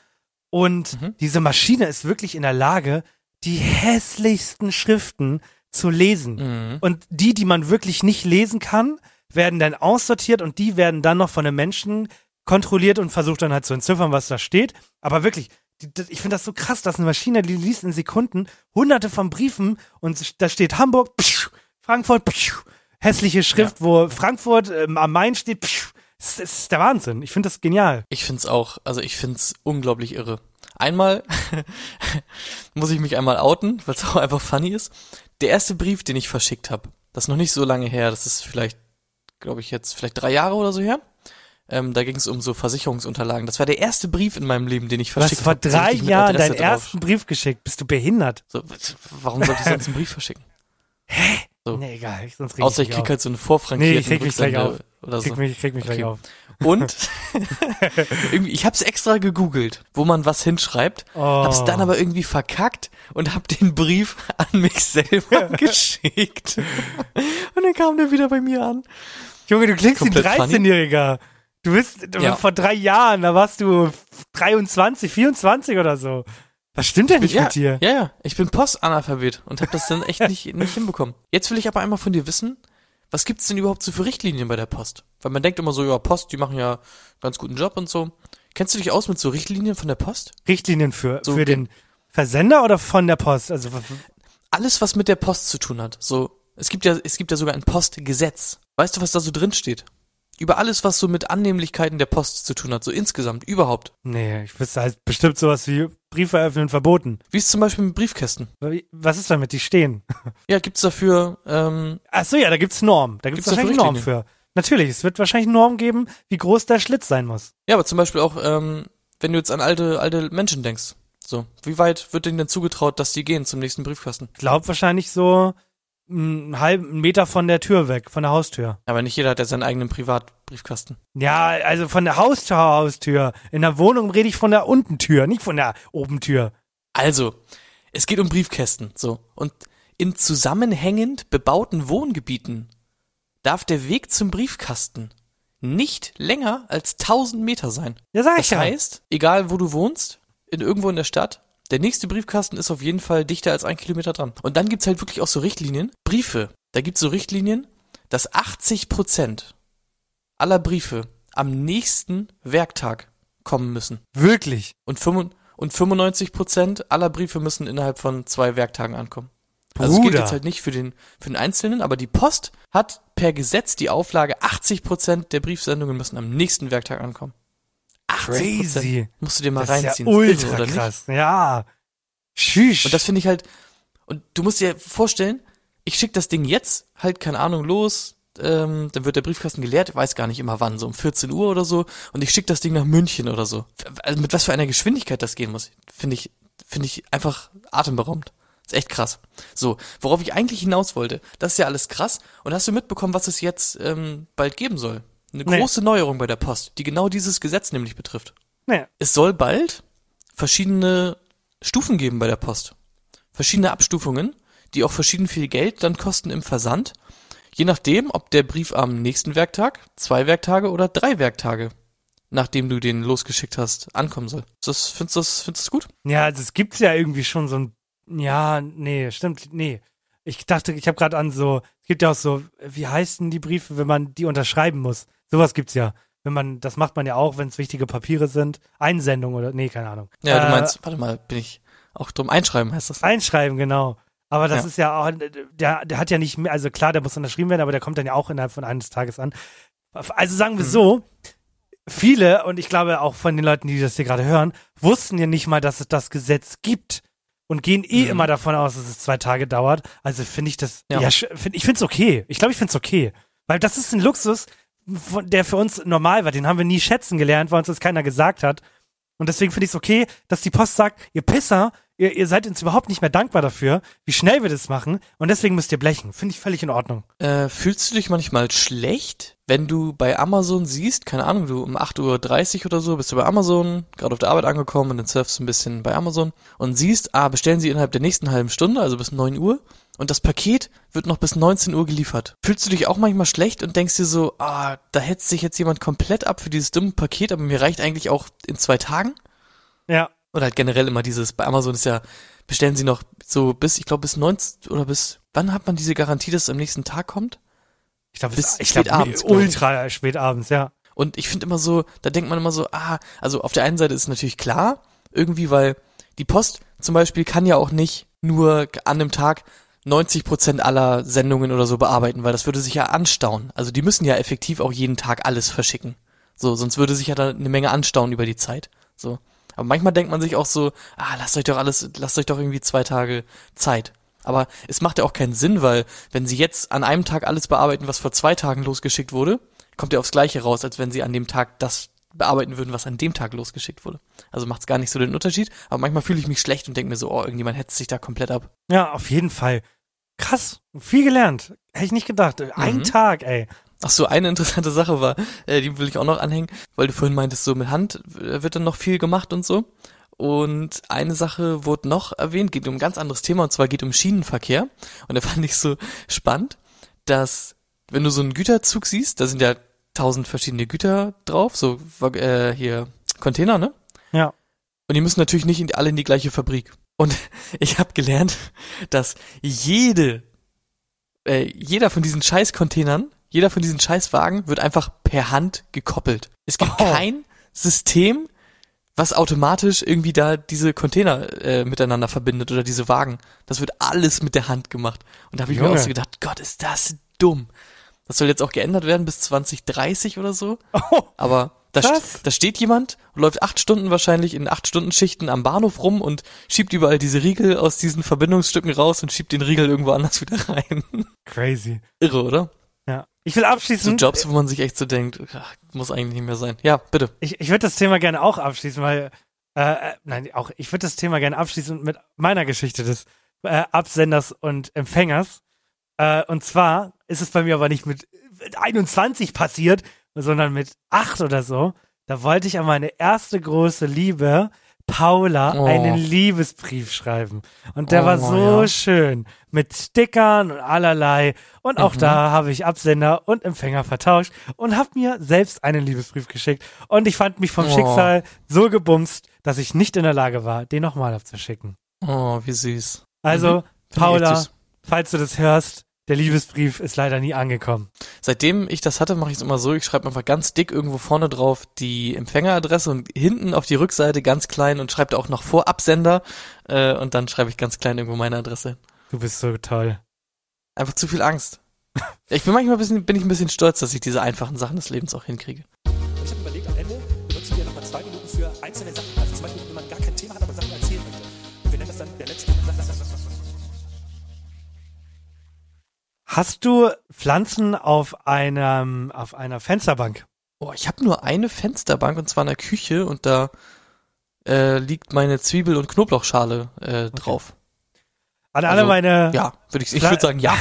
Und mhm. diese Maschine ist wirklich in der Lage, die hässlichsten Schriften zu lesen. Mhm. Und die, die man wirklich nicht lesen kann, werden dann aussortiert und die werden dann noch von einem Menschen kontrolliert und versucht dann halt zu entziffern, was da steht. Aber wirklich, ich finde das so krass, dass eine Maschine, die liest in Sekunden hunderte von Briefen und da steht Hamburg, psch, Frankfurt, psch, hässliche Schrift, ja. wo Frankfurt ähm, am Main steht, psch, das ist der Wahnsinn. Ich finde das genial. Ich finde es auch, also ich finde es unglaublich irre. Einmal muss ich mich einmal outen, weil es auch einfach funny ist. Der erste Brief, den ich verschickt habe, das ist noch nicht so lange her, das ist vielleicht, glaube ich jetzt, vielleicht drei Jahre oder so her. Ähm, da ging es um so Versicherungsunterlagen. Das war der erste Brief in meinem Leben, den ich verschickt habe. Du hast vor drei Jahren deinen drauf. ersten Brief geschickt. Bist du behindert? So, warum sollte ich sonst einen Brief verschicken? Hä? So. Nee, egal. Sonst Außer ich krieg auf. halt so eine vorfrankierte Nee, ich krieg mich gleich auf. Oder krieg so. mich, krieg mich okay. gleich auf. Und irgendwie, ich hab's extra gegoogelt, wo man was hinschreibt, oh. hab's dann aber irgendwie verkackt und hab den Brief an mich selber geschickt. und dann kam der wieder bei mir an. Junge, du klingst wie ein 13-Jähriger. Du bist ja. vor drei Jahren, da warst du 23, 24 oder so. Was stimmt denn nicht ja, mit dir? Ja, ja, ich bin Postanalphabet und habe das dann echt nicht, nicht hinbekommen. Jetzt will ich aber einmal von dir wissen, was gibt's denn überhaupt so für Richtlinien bei der Post? Weil man denkt immer so, ja, Post, die machen ja ganz guten Job und so. Kennst du dich aus mit so Richtlinien von der Post? Richtlinien für, so, für den Versender oder von der Post? Also alles, was mit der Post zu tun hat. So, es gibt ja, es gibt ja sogar ein Postgesetz. Weißt du, was da so drin steht? Über alles, was so mit Annehmlichkeiten der Post zu tun hat, so insgesamt, überhaupt. Nee, ich wüsste halt bestimmt sowas wie Briefe öffnen verboten. Wie ist zum Beispiel mit Briefkästen? Was ist damit? Die stehen. Ja, gibt's dafür, ähm. Ach so, ja, da gibt's Normen. Da gibt's, gibt's wahrscheinlich Normen für. Natürlich, es wird wahrscheinlich Normen geben, wie groß der Schlitz sein muss. Ja, aber zum Beispiel auch, ähm, wenn du jetzt an alte, alte Menschen denkst. So, wie weit wird denen denn zugetraut, dass die gehen zum nächsten Briefkasten? Ich glaube wahrscheinlich so einen halben Meter von der Tür weg, von der Haustür. Aber nicht jeder hat ja seinen eigenen Privatbriefkasten. Ja, also von der Haustür, Haustür. In der Wohnung rede ich von der Untentür, nicht von der Obentür. Also, es geht um Briefkästen, so. Und in zusammenhängend bebauten Wohngebieten darf der Weg zum Briefkasten nicht länger als 1000 Meter sein. Ja, sag ich Das ja. heißt, egal wo du wohnst, in irgendwo in der Stadt, der nächste Briefkasten ist auf jeden Fall dichter als ein Kilometer dran. Und dann gibt's halt wirklich auch so Richtlinien. Briefe. Da gibt's so Richtlinien, dass 80 Prozent aller Briefe am nächsten Werktag kommen müssen. Wirklich? Und, und 95 Prozent aller Briefe müssen innerhalb von zwei Werktagen ankommen. Also es geht jetzt halt nicht für den, für den Einzelnen, aber die Post hat per Gesetz die Auflage, 80 Prozent der Briefsendungen müssen am nächsten Werktag ankommen. Crazy. Musst du dir mal das reinziehen. Ist ja ultra oder krass. Nicht? Ja. Tschüss. Und das finde ich halt, und du musst dir vorstellen, ich schicke das Ding jetzt halt, keine Ahnung, los, ähm, dann wird der Briefkasten geleert, weiß gar nicht immer wann, so um 14 Uhr oder so, und ich schicke das Ding nach München oder so. Also mit was für einer Geschwindigkeit das gehen muss, finde ich, finde ich einfach atemberaubend. Ist echt krass. So, worauf ich eigentlich hinaus wollte, das ist ja alles krass. Und hast du mitbekommen, was es jetzt ähm, bald geben soll? Eine nee. große Neuerung bei der Post, die genau dieses Gesetz nämlich betrifft. Nee. Es soll bald verschiedene Stufen geben bei der Post. Verschiedene Abstufungen, die auch verschieden viel Geld dann kosten im Versand. Je nachdem, ob der Brief am nächsten Werktag, zwei Werktage oder drei Werktage, nachdem du den losgeschickt hast, ankommen soll. Das, findest du das, findest das gut? Ja, also es gibt ja irgendwie schon so ein, ja, nee, stimmt, nee. Ich dachte, ich habe gerade an so, es gibt ja auch so, wie heißen die Briefe, wenn man die unterschreiben muss? Sowas gibt's ja. Wenn man, das macht man ja auch, wenn es wichtige Papiere sind. Einsendung oder, nee, keine Ahnung. Ja, äh, du meinst, warte mal, bin ich auch drum, einschreiben heißt das. Einschreiben, genau. Aber das ja. ist ja auch, der, der hat ja nicht mehr, also klar, der muss unterschrieben werden, aber der kommt dann ja auch innerhalb von eines Tages an. Also sagen wir mhm. so, viele, und ich glaube auch von den Leuten, die das hier gerade hören, wussten ja nicht mal, dass es das Gesetz gibt und gehen eh mhm. immer davon aus, dass es zwei Tage dauert. Also finde ich das, ja, ja find, ich finde es okay. Ich glaube, ich finde es okay. Weil das ist ein Luxus, der für uns normal war. Den haben wir nie schätzen gelernt, weil uns das keiner gesagt hat. Und deswegen finde ich es okay, dass die Post sagt, ihr Pisser, ihr, ihr seid uns überhaupt nicht mehr dankbar dafür, wie schnell wir das machen. Und deswegen müsst ihr blechen. Finde ich völlig in Ordnung. Äh, fühlst du dich manchmal schlecht, wenn du bei Amazon siehst, keine Ahnung, du um 8.30 Uhr oder so bist du bei Amazon, gerade auf der Arbeit angekommen und dann surfst du ein bisschen bei Amazon und siehst, ah, bestellen sie innerhalb der nächsten halben Stunde, also bis 9 Uhr und das Paket wird noch bis 19 Uhr geliefert. Fühlst du dich auch manchmal schlecht und denkst dir so, ah, da hetzt sich jetzt jemand komplett ab für dieses dumme Paket, aber mir reicht eigentlich auch in zwei Tagen? Ja. Oder halt generell immer dieses, bei Amazon ist ja, bestellen sie noch so bis, ich glaube bis 19 oder bis, wann hat man diese Garantie, dass es am nächsten Tag kommt? Ich glaube, Bis ich spät glaub, abends, ultra spät abends, ja. Und ich finde immer so, da denkt man immer so, ah, also auf der einen Seite ist natürlich klar, irgendwie, weil die Post zum Beispiel kann ja auch nicht nur an einem Tag 90 Prozent aller Sendungen oder so bearbeiten, weil das würde sich ja anstauen. Also die müssen ja effektiv auch jeden Tag alles verschicken. So, sonst würde sich ja da eine Menge anstauen über die Zeit. So. Aber manchmal denkt man sich auch so, ah, lasst euch doch alles, lasst euch doch irgendwie zwei Tage Zeit. Aber es macht ja auch keinen Sinn, weil wenn sie jetzt an einem Tag alles bearbeiten, was vor zwei Tagen losgeschickt wurde, kommt ja aufs Gleiche raus, als wenn sie an dem Tag das bearbeiten würden, was an dem Tag losgeschickt wurde. Also macht es gar nicht so den Unterschied. Aber manchmal fühle ich mich schlecht und denke mir so, oh, irgendjemand hetzt sich da komplett ab. Ja, auf jeden Fall. Krass. Viel gelernt. Hätte ich nicht gedacht. Ein Mhm. Tag, ey. Ach so, eine interessante Sache war, äh, die will ich auch noch anhängen, weil du vorhin meintest, so mit Hand äh, wird dann noch viel gemacht und so. Und eine Sache wurde noch erwähnt, geht um ein ganz anderes Thema, und zwar geht um Schienenverkehr. Und da fand ich so spannend, dass wenn du so einen Güterzug siehst, da sind ja tausend verschiedene Güter drauf, so äh, hier Container, ne? Ja. Und die müssen natürlich nicht in, alle in die gleiche Fabrik. Und ich habe gelernt, dass jede, äh, jeder von diesen Scheiß-Containern, jeder von diesen Scheißwagen wird einfach per Hand gekoppelt. Es gibt Oh. kein System, was automatisch irgendwie da diese Container äh, miteinander verbindet oder diese Wagen. Das wird alles mit der Hand gemacht. Und da habe ich mir Junge. auch so gedacht, Gott, ist das dumm. Das soll jetzt auch geändert werden bis 2030 oder so. Oh, Aber da, st da steht jemand und läuft acht Stunden wahrscheinlich in acht Stunden Schichten am Bahnhof rum und schiebt überall diese Riegel aus diesen Verbindungsstücken raus und schiebt den Riegel irgendwo anders wieder rein. crazy. Irre, oder? Ich will abschließen. Jobs, wo man sich echt so denkt, ach, muss eigentlich nicht mehr sein. Ja, bitte. Ich, ich würde das Thema gerne auch abschließen, weil, äh, äh, nein, auch, ich würde das Thema gerne abschließen mit meiner Geschichte des äh, Absenders und Empfängers. Äh, und zwar ist es bei mir aber nicht mit 21 passiert, sondern mit 8 oder so. Da wollte ich an meine erste große Liebe, Paula, Oh. einen Liebesbrief schreiben. Und der Oh, war so ja. schön. Mit Stickern und allerlei. Und auch Mhm. da habe ich Absender und Empfänger vertauscht und habe mir selbst einen Liebesbrief geschickt. Und ich fand mich vom Oh. Schicksal so gebumst, dass ich nicht in der Lage war, den nochmal abzuschicken. Oh, wie süß. Also, Mhm. Paula, falls du das hörst, der Liebesbrief ist leider nie angekommen. Seitdem ich das hatte, mache ich es immer so, ich schreibe einfach ganz dick irgendwo vorne drauf die Empfängeradresse und hinten auf die Rückseite ganz klein und schreibe da auch noch vor Absender äh, und dann schreibe ich ganz klein irgendwo meine Adresse. hin. Du bist so toll. Einfach zu viel Angst. Ich bin manchmal ein bisschen, bin ich ein bisschen stolz, dass ich diese einfachen Sachen des Lebens auch hinkriege. Ich habe überlegt, am Ende benutzen wir nochmal zwei Minuten für einzelne Sachen. Hast du Pflanzen auf einem, auf einer Fensterbank? Oh, ich habe nur eine Fensterbank und zwar in der Küche und da äh, liegt meine Zwiebel- und Knoblauchschale äh, drauf. An alle Also, meine, Ja, würde ich, ich würde sagen, ja.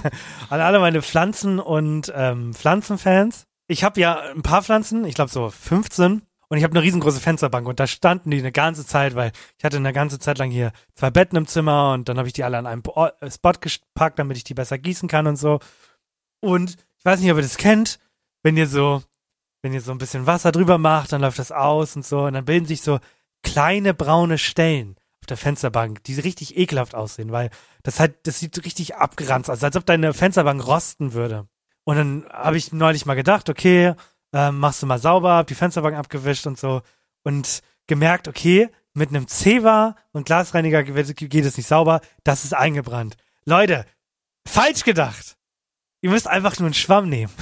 an alle meine Pflanzen und ähm, Pflanzenfans. Ich habe ja ein paar Pflanzen, ich glaube so 15 und ich habe eine riesengroße Fensterbank und da standen die eine ganze Zeit, weil ich hatte eine ganze Zeit lang hier zwei Betten im Zimmer und dann habe ich die alle an einem äh, Spot gepackt, damit ich die besser gießen kann und so. Und ich weiß nicht, ob ihr das kennt, wenn ihr so, wenn ihr so ein bisschen Wasser drüber macht, dann läuft das aus und so und dann bilden sich so kleine braune Stellen auf der Fensterbank, die richtig ekelhaft aussehen, weil das halt, das sieht richtig abgeranzt aus, als ob deine Fensterbank rosten würde. Und dann habe ich neulich mal gedacht, okay, ähm, machst du mal sauber, hab die Fensterbank abgewischt und so und gemerkt, okay, mit einem Zewa und Glasreiniger geht es nicht sauber, das ist eingebrannt. Leute, falsch gedacht. Ihr müsst einfach nur einen Schwamm nehmen.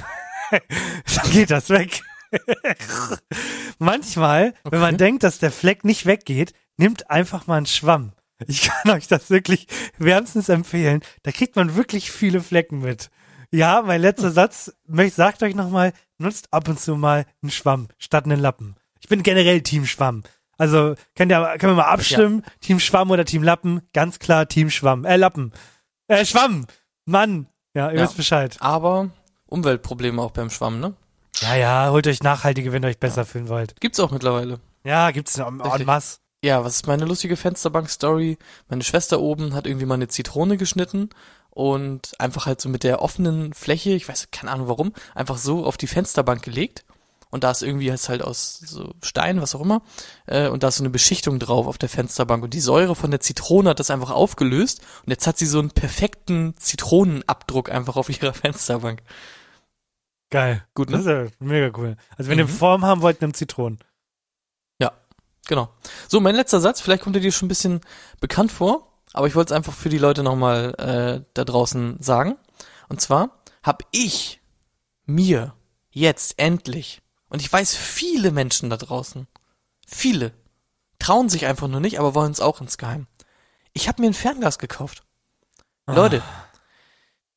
Dann geht das weg. Manchmal, wenn man denkt, dass der Fleck nicht weggeht, nimmt einfach mal einen Schwamm. Ich kann euch das wirklich wärmstens empfehlen. Da kriegt man wirklich viele Flecken mit. Ja, mein letzter Satz möcht, sagt euch nochmal, nutzt ab und zu mal einen Schwamm statt einen Lappen. Ich bin generell Team Schwamm. Also könnt ihr, können wir mal abstimmen? Team Schwamm oder Team Lappen? Ganz klar Team Schwamm. Äh, Lappen. Äh, Schwamm. Mann. Ja, ihr Ja. wisst Bescheid. Aber Umweltprobleme auch beim Schwamm, ne? Ja, ja, holt euch nachhaltige, wenn ihr euch besser fühlen wollt. Gibt's auch mittlerweile. Ja, gibt's en en masse. Ja, was ist meine lustige Fensterbank-Story? Meine Schwester oben hat irgendwie mal eine Zitrone geschnitten und einfach halt so mit der offenen Fläche, ich weiß keine Ahnung warum, einfach so auf die Fensterbank gelegt. Und da ist irgendwie jetzt halt aus so Stein, was auch immer, äh, und da ist so eine Beschichtung drauf auf der Fensterbank. Und die Säure von der Zitrone hat das einfach aufgelöst. Und jetzt hat sie so einen perfekten Zitronenabdruck einfach auf ihrer Fensterbank. Geil. Gut, Das ne? ist ja mega cool. Also wenn ihr Mhm. Form haben wollt, nehmt Zitronen. Genau. So, mein letzter Satz, vielleicht kommt er dir schon ein bisschen bekannt vor, aber ich wollte es einfach für die Leute nochmal äh, da draußen sagen. Und zwar habe ich mir jetzt endlich, und ich weiß viele Menschen da draußen, viele, trauen sich einfach nur nicht, aber wollen es auch insgeheim. Ich habe mir ein Fernglas gekauft. Leute,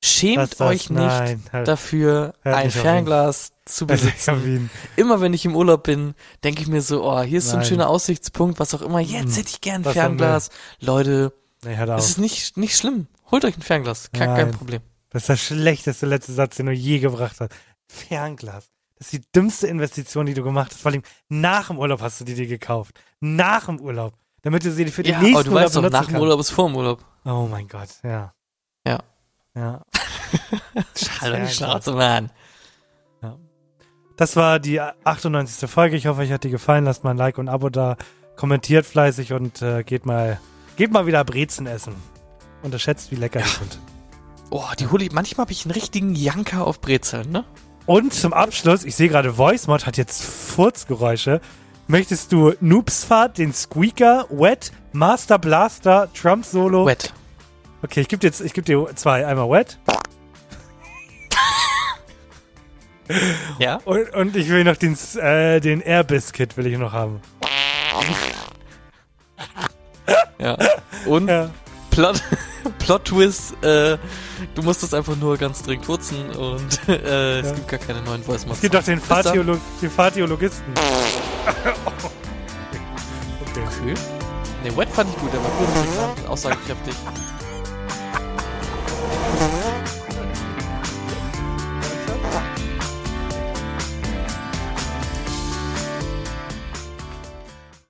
schämt Ah. Das- das- euch nicht nein, halt. dafür, Hört ein. Fernglas zu besitzen immer wenn ich im Urlaub bin, denke ich mir so, oh, hier ist so ein Nein. schöner Aussichtspunkt, was auch immer. Jetzt Mm. hätte ich gern ein Fernglas. Leute, Nee, hört es ist nicht, nicht schlimm. Holt euch ein Fernglas. Kein, kein. Problem. Das ist der schlechteste letzte Satz, den du je gebracht hast. Fernglas. Das ist die dümmste Investition, die du gemacht hast. Vor allem nach dem Urlaub hast du die dir gekauft. Nach dem Urlaub. Damit du sie für den Ja, nächsten aber du Urlaub weißt doch, nach dem. Urlaub ist vor dem Urlaub. Oh mein Gott, ja. Ja. Ja. Hallo, die. Schnauze, Mann. Das war die 98. Folge. Ich hoffe, euch hat die gefallen. Lasst mal ein Like und ein Abo da. Kommentiert fleißig und äh, geht mal, geht mal wieder Brezen essen. Unterschätzt, wie lecker die sind. Oh, die hole ich, manchmal habe ich einen richtigen Janker auf Brezeln, ne? Und zum Abschluss, ich sehe gerade, VoiceMod hat jetzt Furzgeräusche. Möchtest du Noobsfahrt, den Squeaker, Wet, Master Blaster, Trump Solo? Wet. Okay, ich gebe dir ich gebe dir zwei. Einmal Wet Ja? und, und ich will noch den, äh, den Air Biscuit will ich noch haben. Ja. Und Ja. Plot, Plot Twist, äh, du musst das einfach nur ganz dringend kurzen und äh, es Ja. gibt gar keine neuen voice Es gibt doch den, Bis dann. Fahrtheolo den Fahrtheologisten. okay. Okay. Ne, Wet fand ich gut, der war und aussagekräftig.